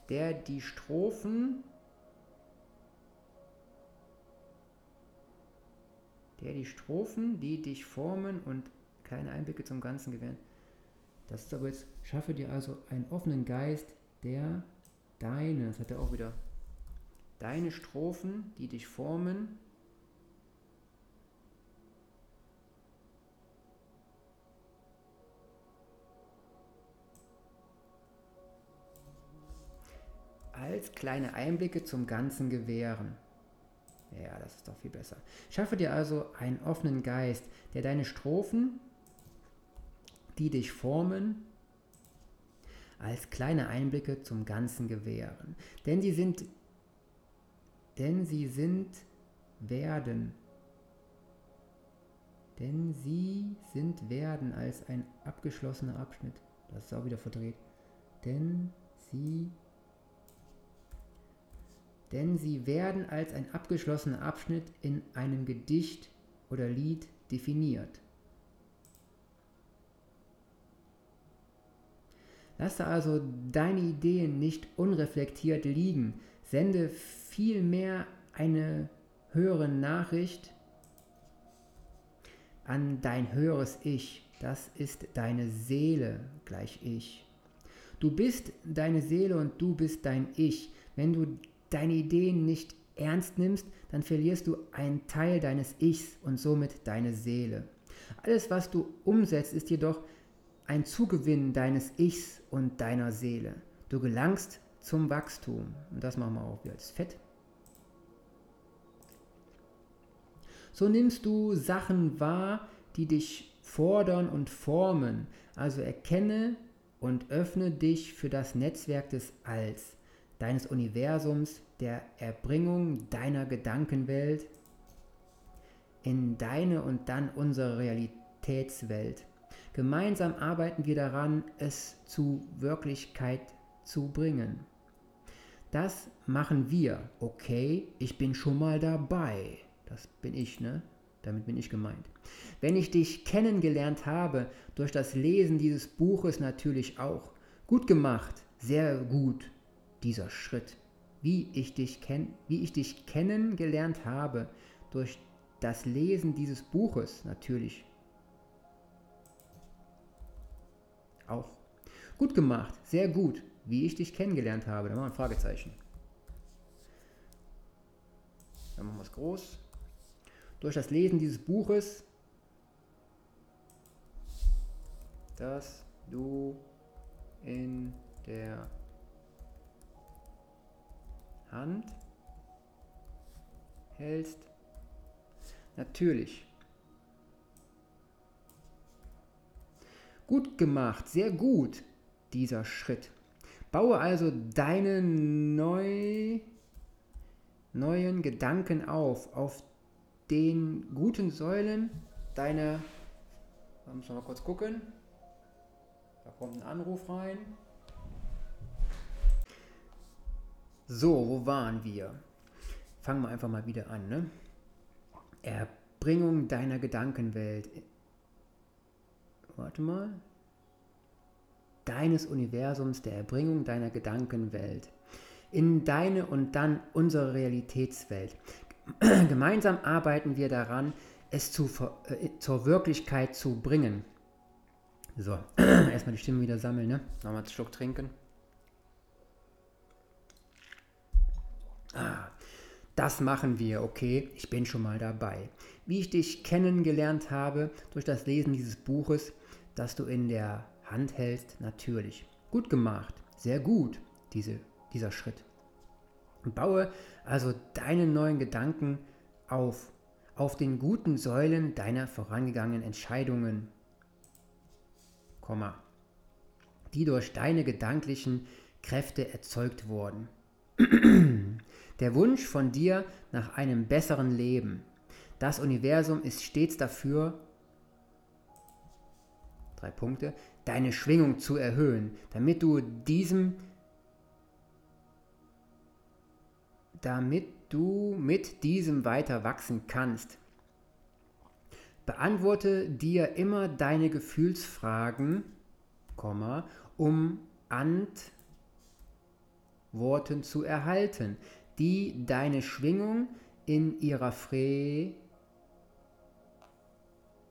Der die Strophen der die Strophen, die dich formen und kleine Einblicke zum Ganzen gewähren. Das ist aber jetzt, schaffe dir also einen offenen Geist, der deine, das hat er auch wieder, deine Strophen, die dich formen, als kleine Einblicke zum Ganzen gewähren. Ja, das ist doch viel besser. Schaffe dir also einen offenen Geist, der deine Strophen, die dich formen, als kleine Einblicke zum Ganzen gewähren. Denn sie sind, denn sie sind, werden, denn sie sind, werden als ein abgeschlossener Abschnitt. Das ist auch wieder verdreht. Denn sie denn sie werden als ein abgeschlossener Abschnitt in einem Gedicht oder Lied definiert. Lasse also deine Ideen nicht unreflektiert liegen, sende vielmehr eine höhere Nachricht an dein höheres Ich. Das ist deine Seele gleich Ich. Du bist deine Seele und du bist dein Ich. Wenn du deine Ideen nicht ernst nimmst, dann verlierst du einen Teil deines Ichs und somit deine Seele. Alles, was du umsetzt, ist jedoch ein Zugewinn deines Ichs und deiner Seele. Du gelangst zum Wachstum. Und das machen wir auch wieder als Fett. So nimmst du Sachen wahr, die dich fordern und formen. Also erkenne und öffne dich für das Netzwerk des Alls deines Universums, der Erbringung deiner Gedankenwelt in deine und dann unsere Realitätswelt. Gemeinsam arbeiten wir daran, es zu Wirklichkeit zu bringen. Das machen wir. Okay, ich bin schon mal dabei. Das bin ich, ne? Damit bin ich gemeint. Wenn ich dich kennengelernt habe, durch das Lesen dieses Buches natürlich auch, Gut gemacht, sehr gut, dieser Schritt. Wie ich dich, kenn wie ich dich kennengelernt habe, durch das Lesen dieses Buches natürlich. Auch. Gut gemacht, sehr gut, wie ich dich kennengelernt habe. Da machen wir ein Fragezeichen. Dann machen wir es groß. Durch das Lesen dieses Buches, das du in der Hand hältst. Natürlich. Gut gemacht, sehr gut, dieser Schritt. Baue also deine neu, neuen Gedanken auf, auf den guten Säulen deiner, da müssen wir mal kurz gucken, da kommt ein Anruf rein. So, wo waren wir? Fangen wir einfach mal wieder an. Ne? Erbringung deiner Gedankenwelt. Warte mal. Deines Universums, der Erbringung deiner Gedankenwelt. In deine und dann unsere Realitätswelt. [clears throat] Gemeinsam arbeiten wir daran, es zu, äh, zur Wirklichkeit zu bringen. So, [clears throat] erstmal die Stimme wieder sammeln, ne? Nochmal einen Schluck trinken. Ah, das machen wir, okay, ich bin schon mal dabei. Wie ich dich kennengelernt habe durch das Lesen dieses Buches, das du in der Hand hältst, natürlich. Gut gemacht, sehr gut, diese, dieser Schritt. Baue also deine neuen Gedanken auf, auf den guten Säulen deiner vorangegangenen Entscheidungen, die durch deine gedanklichen Kräfte erzeugt wurden. [clears throat] Der Wunsch von dir nach einem besseren Leben. Das Universum ist stets dafür, drei Punkte, deine Schwingung zu erhöhen, damit du diesem, damit du mit diesem weiter wachsen kannst. Beantworte dir immer deine Gefühlsfragen, um Antworten zu erhalten die deine Schwingung in ihrer Fre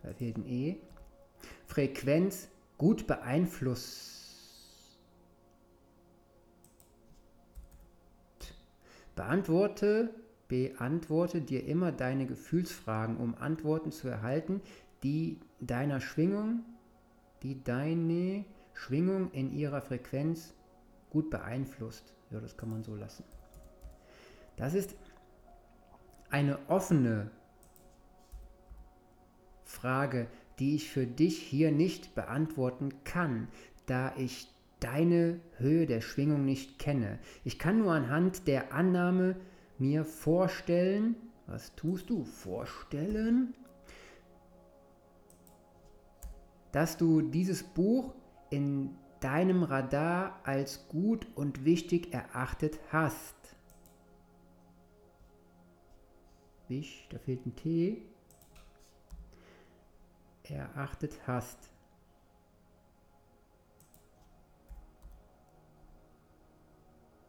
da fehlt ein E, Frequenz gut beeinflusst. Beantworte, beantworte dir immer deine Gefühlsfragen, um Antworten zu erhalten, die deiner Schwingung, die deine Schwingung in ihrer Frequenz gut beeinflusst. Ja, das kann man so lassen. Das ist eine offene Frage, die ich für dich hier nicht beantworten kann, da ich deine Höhe der Schwingung nicht kenne. Ich kann nur anhand der Annahme mir vorstellen, was tust du? Vorstellen, dass du dieses Buch in deinem Radar als gut und wichtig erachtet hast. Wisch, da fehlt ein T. Erachtet hast.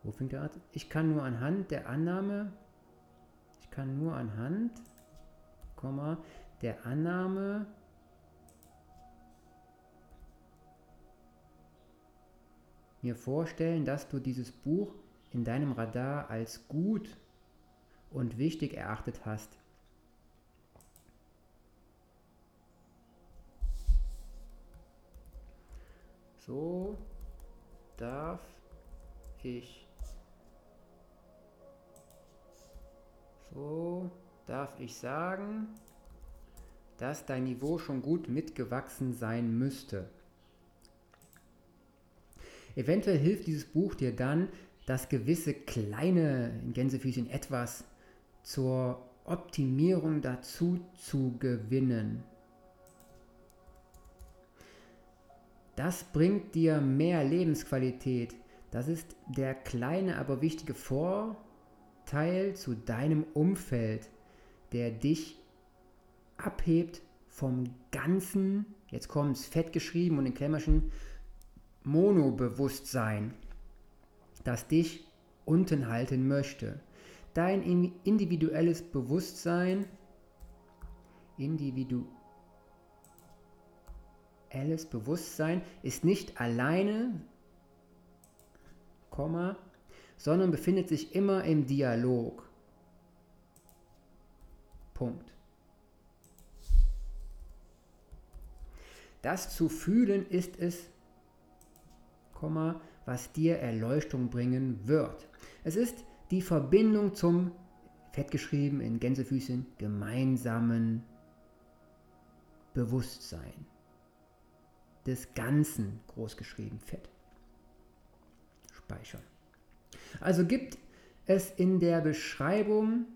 Wo fängt der an? Ich kann nur anhand der Annahme, ich kann nur anhand, Komma, der Annahme mir vorstellen, dass du dieses Buch in deinem Radar als gut und wichtig erachtet hast. So darf ich so darf ich sagen, dass dein Niveau schon gut mitgewachsen sein müsste. Eventuell hilft dieses Buch dir dann, das gewisse kleine, in Gänsefüßchen etwas zur Optimierung dazu zu gewinnen. Das bringt dir mehr Lebensqualität. Das ist der kleine, aber wichtige Vorteil zu deinem Umfeld, der dich abhebt vom ganzen, jetzt kommt es fett geschrieben und in Klemmerchen, Monobewusstsein, das dich unten halten möchte. Dein individuelles Bewusstsein, individuelles Bewusstsein ist nicht alleine, sondern befindet sich immer im Dialog. Punkt. Das zu fühlen ist es, was dir Erleuchtung bringen wird. Es ist die Verbindung zum, fettgeschrieben in Gänsefüßchen, gemeinsamen Bewusstsein. Des Ganzen, großgeschrieben, fett. Speichern. Also gibt es in der Beschreibung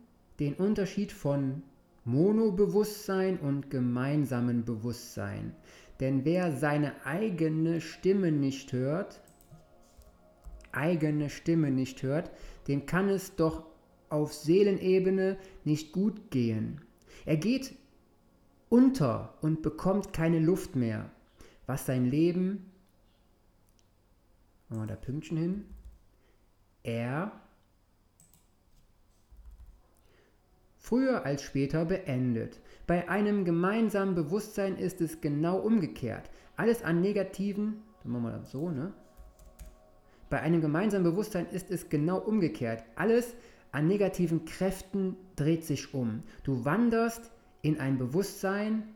den Unterschied von Monobewusstsein und gemeinsamen Bewusstsein. Denn wer seine eigene Stimme nicht hört, eigene Stimme nicht hört, dem kann es doch auf Seelenebene nicht gut gehen. Er geht unter und bekommt keine Luft mehr, was sein Leben, machen wir da Pünktchen hin, er früher als später beendet. Bei einem gemeinsamen Bewusstsein ist es genau umgekehrt. Alles an negativen, dann machen wir das so, ne? Bei einem gemeinsamen Bewusstsein ist es genau umgekehrt. Alles an negativen Kräften dreht sich um. Du wanderst in ein Bewusstsein,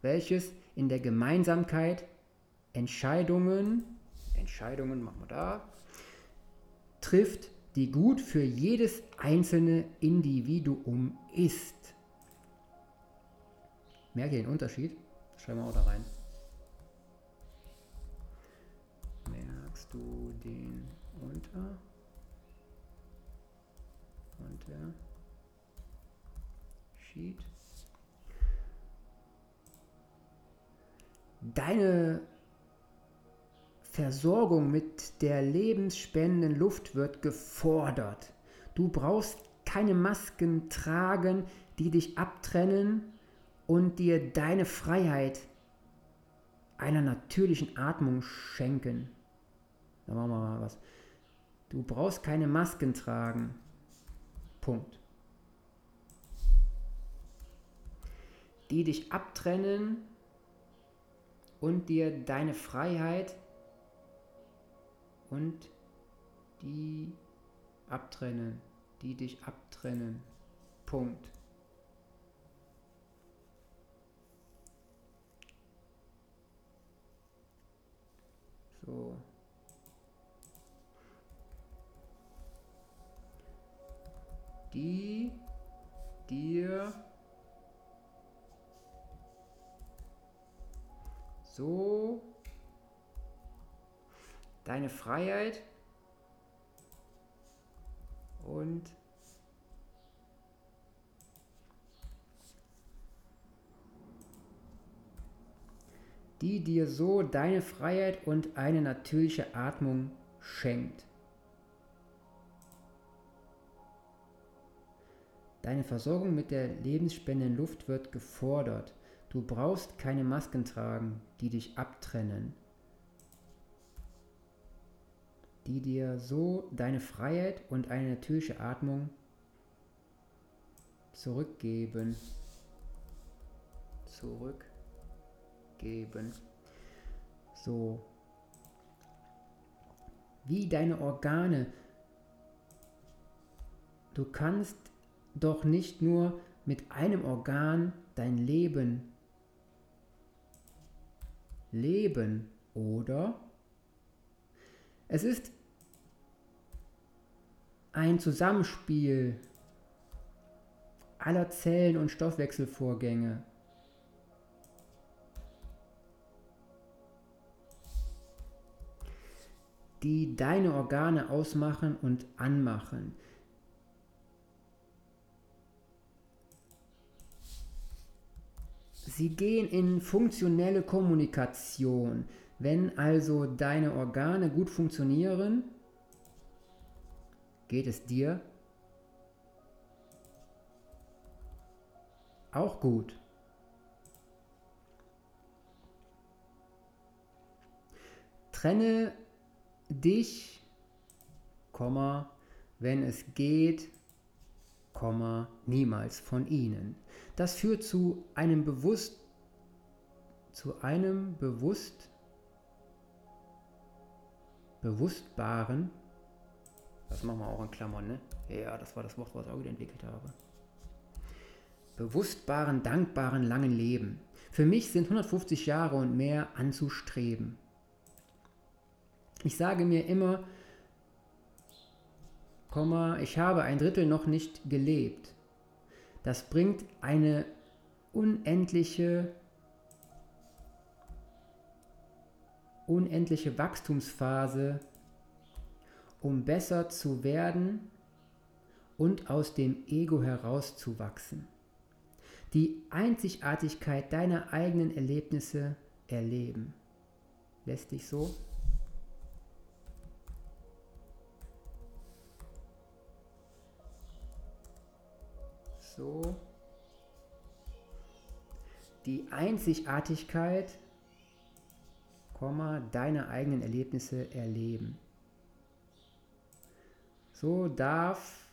welches in der Gemeinsamkeit Entscheidungen, Entscheidungen machen wir da, trifft, die gut für jedes einzelne Individuum ist. Merkt ihr den Unterschied? Schreiben wir auch da rein. Merkst du den Unter? Unterschied? Deine Versorgung mit der lebensspendenden Luft wird gefordert. Du brauchst keine Masken tragen, die dich abtrennen und dir deine Freiheit einer natürlichen Atmung schenken. Da machen wir mal was. Du brauchst keine Masken tragen. Punkt. Die dich abtrennen und dir deine Freiheit und die abtrennen, die dich abtrennen. Punkt. So. Die dir so deine Freiheit und die dir so deine Freiheit und eine natürliche Atmung schenkt. Deine Versorgung mit der lebensspendenden Luft wird gefordert. Du brauchst keine Masken tragen, die dich abtrennen die dir so deine Freiheit und eine natürliche Atmung zurückgeben. Zurückgeben. So. Wie deine Organe. Du kannst doch nicht nur mit einem Organ dein Leben leben, oder? Es ist ein Zusammenspiel aller Zellen und Stoffwechselvorgänge. die deine Organe ausmachen und anmachen. Sie gehen in funktionelle Kommunikation. Wenn also deine Organe gut funktionieren, geht es dir auch gut. Trenne dich, wenn es geht, niemals von ihnen. Das führt zu einem bewusst zu einem bewusst bewusstbaren das machen wir auch in Klammern, ne? Ja, das war das Wort, was ich auch wieder entwickelt habe. Bewusstbaren, dankbaren, langen Leben. Für mich sind 150 Jahre und mehr anzustreben. Ich sage mir immer, ich habe ein Drittel noch nicht gelebt. Das bringt eine unendliche, unendliche Wachstumsphase, um besser zu werden und aus dem Ego herauszuwachsen. Die Einzigartigkeit deiner eigenen Erlebnisse erleben. Lässt dich so? So. Die Einzigartigkeit, deiner eigenen Erlebnisse erleben. So darf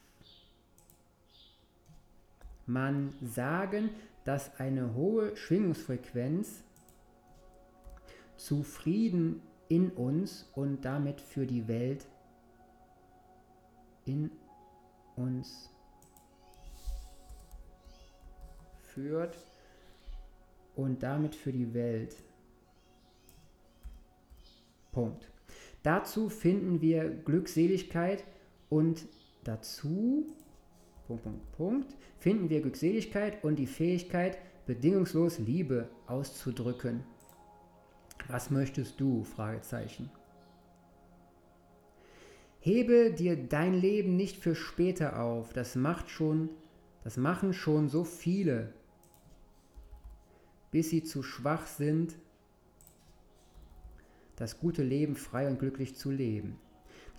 man sagen, dass eine hohe Schwingungsfrequenz zu Frieden in uns und damit für die Welt in uns führt und damit für die Welt. Punkt. Dazu finden wir Glückseligkeit und dazu Punkt, Punkt, Punkt, finden wir Glückseligkeit und die Fähigkeit, bedingungslos Liebe auszudrücken. Was möchtest du? Fragezeichen. Hebe dir dein Leben nicht für später auf. Das macht schon, das machen schon so viele, bis sie zu schwach sind, das gute Leben frei und glücklich zu leben.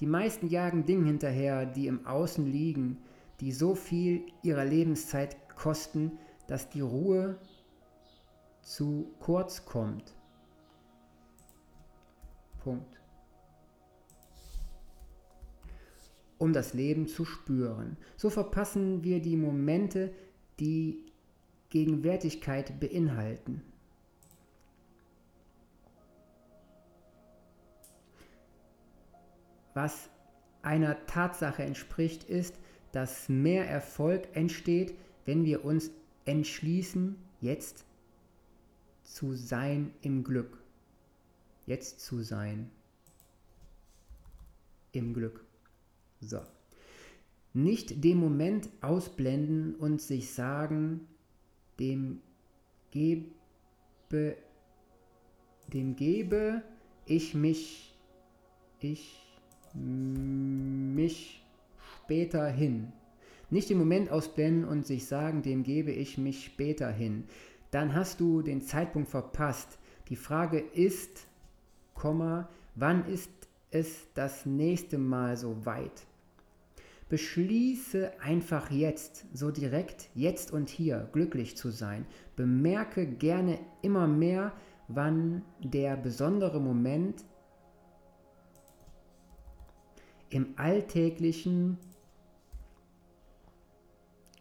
Die meisten jagen Dinge hinterher, die im Außen liegen, die so viel ihrer Lebenszeit kosten, dass die Ruhe zu kurz kommt. Punkt. Um das Leben zu spüren. So verpassen wir die Momente, die Gegenwärtigkeit beinhalten. Was einer Tatsache entspricht, ist, dass mehr Erfolg entsteht, wenn wir uns entschließen, jetzt zu sein im Glück. Jetzt zu sein im Glück. So. Nicht den Moment ausblenden und sich sagen, dem gebe, dem gebe ich mich, ich mich später hin. Nicht den Moment ausblenden und sich sagen, dem gebe ich mich später hin. Dann hast du den Zeitpunkt verpasst. Die Frage ist, wann ist es das nächste Mal so weit? Beschließe einfach jetzt, so direkt, jetzt und hier, glücklich zu sein. Bemerke gerne immer mehr, wann der besondere Moment im Alltäglichen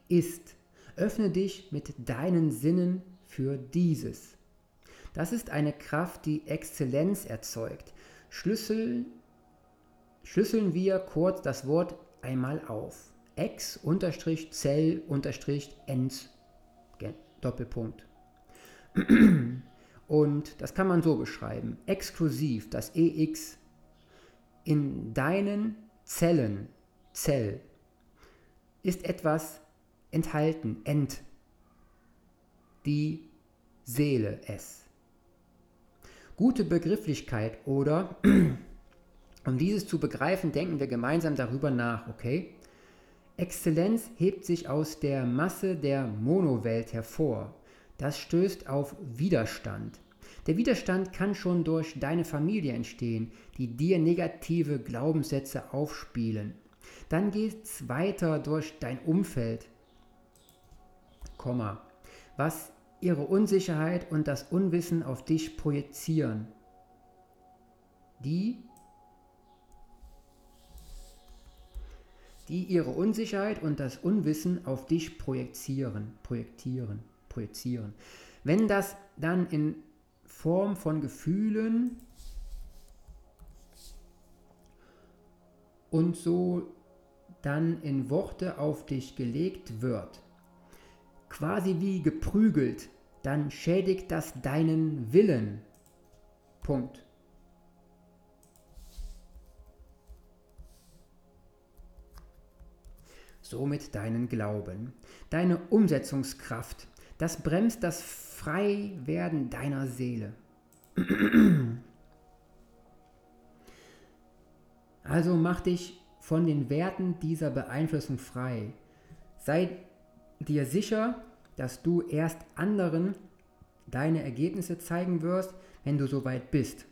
ist. Öffne dich mit deinen Sinnen für dieses. Das ist eine Kraft, die Exzellenz erzeugt. Schlüssel, schlüsseln wir kurz das Wort einmal auf. Ex Zell Ens Doppelpunkt. [clears throat] Und das kann man so beschreiben. Exklusiv, das EX in deinen Zellen, Zell, ist etwas enthalten, ent, die Seele es. Gute Begrifflichkeit oder, [clears throat] um dieses zu begreifen, denken wir gemeinsam darüber nach, okay? Exzellenz hebt sich aus der Masse der Monowelt hervor. Das stößt auf Widerstand. Der Widerstand kann schon durch deine Familie entstehen, die dir negative Glaubenssätze aufspielen. Dann geht es weiter durch dein Umfeld, was ihre Unsicherheit und das Unwissen auf dich projizieren. die, die ihre Unsicherheit und das Unwissen auf dich projizieren, projektieren, projizieren. Wenn das dann in Form von Gefühlen und so dann in Worte auf dich gelegt wird, quasi wie geprügelt, dann schädigt das deinen Willen. Punkt. Somit deinen Glauben, deine Umsetzungskraft, das bremst das Freiwerden deiner Seele. [clears throat] Also mach dich von den Werten dieser Beeinflussung frei. Sei dir sicher, dass du erst anderen deine Ergebnisse zeigen wirst, wenn du soweit bist.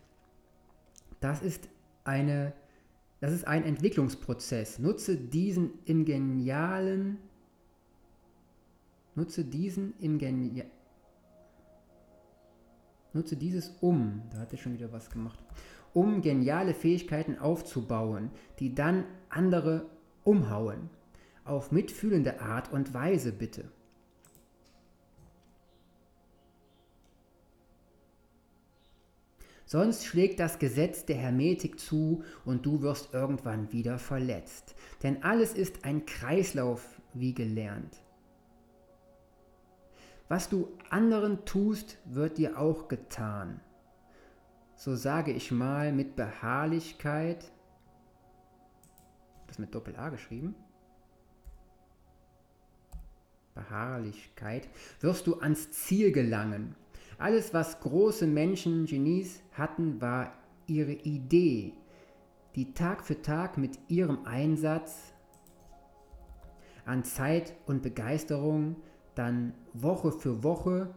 Das ist, eine, das ist ein Entwicklungsprozess. Nutze diesen im genialen, nutze diesen im genialen, nutze dieses um, da hat er schon wieder was gemacht, um geniale Fähigkeiten aufzubauen, die dann andere umhauen. Auf mitfühlende Art und Weise bitte. Sonst schlägt das Gesetz der Hermetik zu und du wirst irgendwann wieder verletzt. Denn alles ist ein Kreislauf, wie gelernt. Was du anderen tust, wird dir auch getan. So sage ich mal mit Beharrlichkeit, das mit Doppel-A geschrieben, Beharrlichkeit, wirst du ans Ziel gelangen. Alles, was große Menschen, Genies hatten, war ihre Idee, die Tag für Tag mit ihrem Einsatz an Zeit und Begeisterung dann Woche für Woche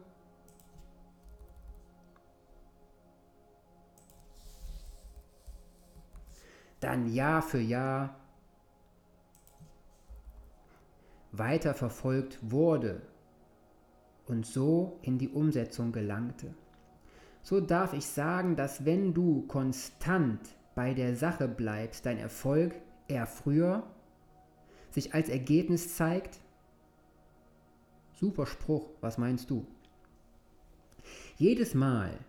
dann Jahr für Jahr weiter verfolgt wurde und so in die Umsetzung gelangte. So darf ich sagen, dass wenn du konstant bei der Sache bleibst, dein Erfolg eher früher sich als Ergebnis zeigt. Super Spruch, was meinst du? Jedes Mal,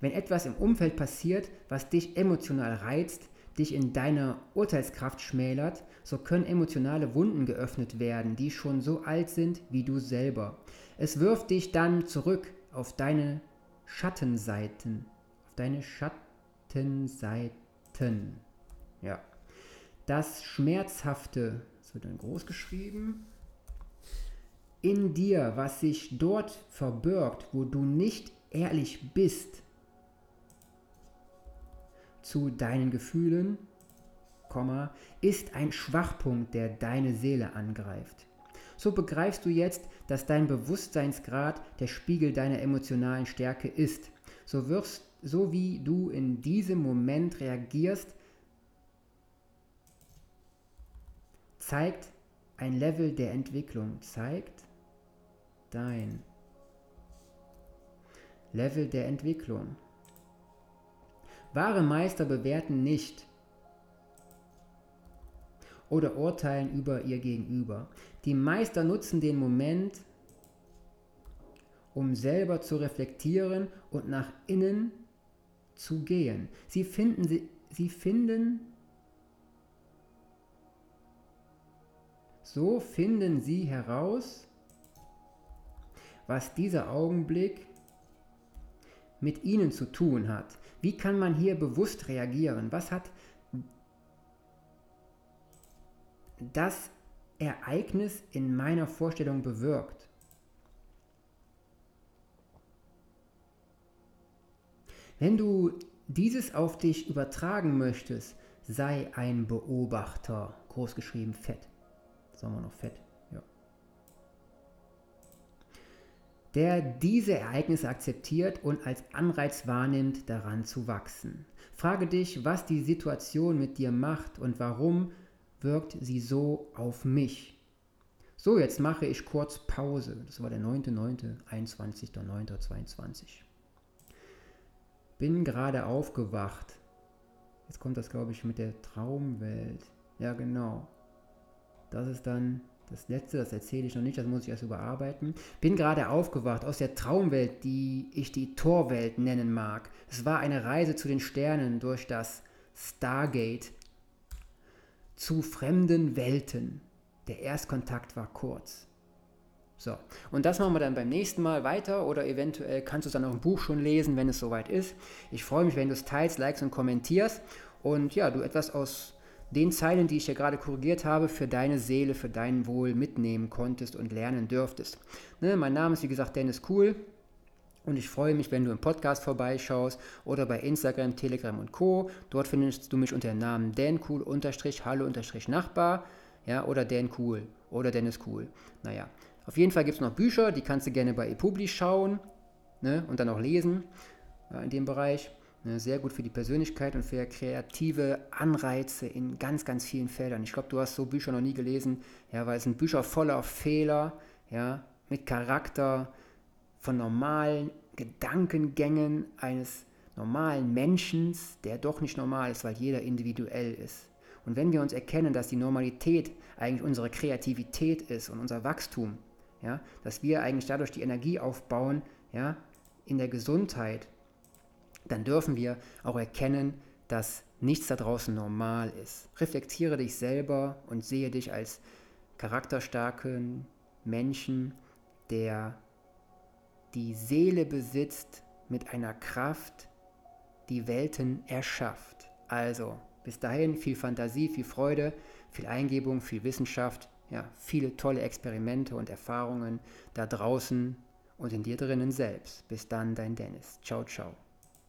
wenn etwas im Umfeld passiert, was dich emotional reizt, dich in deiner Urteilskraft schmälert, so können emotionale Wunden geöffnet werden, die schon so alt sind wie du selber. Es wirft dich dann zurück auf deine Schattenseiten. Auf deine Schattenseiten. Ja. Das Schmerzhafte, das wird dann groß geschrieben, in dir, was sich dort verbirgt, wo du nicht ehrlich bist, zu deinen Gefühlen, ist ein Schwachpunkt, der deine Seele angreift. So begreifst du jetzt, dass dein Bewusstseinsgrad der Spiegel deiner emotionalen Stärke ist. So wirst, so wie du in diesem Moment reagierst, zeigt ein Level der Entwicklung, zeigt dein Level der Entwicklung. Wahre Meister bewerten nicht oder urteilen über ihr Gegenüber. Die Meister nutzen den Moment, um selber zu reflektieren und nach innen zu gehen. Sie finden, sie, finden, so finden sie heraus, was dieser Augenblick mit ihnen zu tun hat. Wie kann man hier bewusst reagieren? Was hat das Ereignis in meiner Vorstellung bewirkt? Wenn du dieses auf dich übertragen möchtest, sei ein Beobachter, großgeschrieben fett. Sagen wir noch fett. Der diese Ereignisse akzeptiert und als Anreiz wahrnimmt, daran zu wachsen. Frage dich, was die Situation mit dir macht und warum wirkt sie so auf mich. So, jetzt mache ich kurz Pause. Das war der 9.9., 21.9.22. Bin gerade aufgewacht. Jetzt kommt das, glaube ich, mit der Traumwelt. Ja, genau. Das ist dann das letzte, das erzähle ich noch nicht, das muss ich erst überarbeiten. Bin gerade aufgewacht aus der Traumwelt, die ich die Torwelt nennen mag. Es war eine Reise zu den Sternen durch das Stargate zu fremden Welten. Der Erstkontakt war kurz. So, und das machen wir dann beim nächsten Mal weiter oder eventuell kannst du es dann auch im Buch schon lesen, wenn es soweit ist. Ich freue mich, wenn du es teilst, likes und kommentierst und ja, du etwas aus den Zeilen, die ich hier gerade korrigiert habe, für deine Seele, für dein Wohl mitnehmen konntest und lernen dürftest. Ne, mein Name ist wie gesagt Dennis Kuhl und ich freue mich, wenn du im Podcast vorbeischaust oder bei Instagram, Telegram und Co. Dort findest du mich unter dem Namen dancool-hallo-nachbar ja, oder Dan Cool oder Dennis Cool. Naja, auf jeden Fall gibt es noch Bücher, die kannst du gerne bei ePubli schauen ne, und dann auch lesen ja, in dem Bereich. Ne, sehr gut für die Persönlichkeit und für kreative Anreize in ganz, ganz vielen Feldern. Ich glaube, du hast so Bücher noch nie gelesen, ja, weil es sind Bücher voller Fehler, ja, mit Charakter von normalen Gedankengängen eines normalen Menschen, der doch nicht normal ist, weil jeder individuell ist. Und wenn wir uns erkennen, dass die Normalität eigentlich unsere Kreativität ist und unser Wachstum, ja, dass wir eigentlich dadurch die Energie aufbauen, ja, in der Gesundheit, dann dürfen wir auch erkennen, dass nichts da draußen normal ist. Reflektiere dich selber und sehe dich als charakterstarken Menschen, der die Seele besitzt mit einer Kraft, die Welten erschafft. Also, bis dahin viel Fantasie, viel Freude, viel Eingebung, viel Wissenschaft, ja, viele tolle Experimente und Erfahrungen da draußen und in dir drinnen selbst. Bis dann, dein Dennis. Ciao, ciao.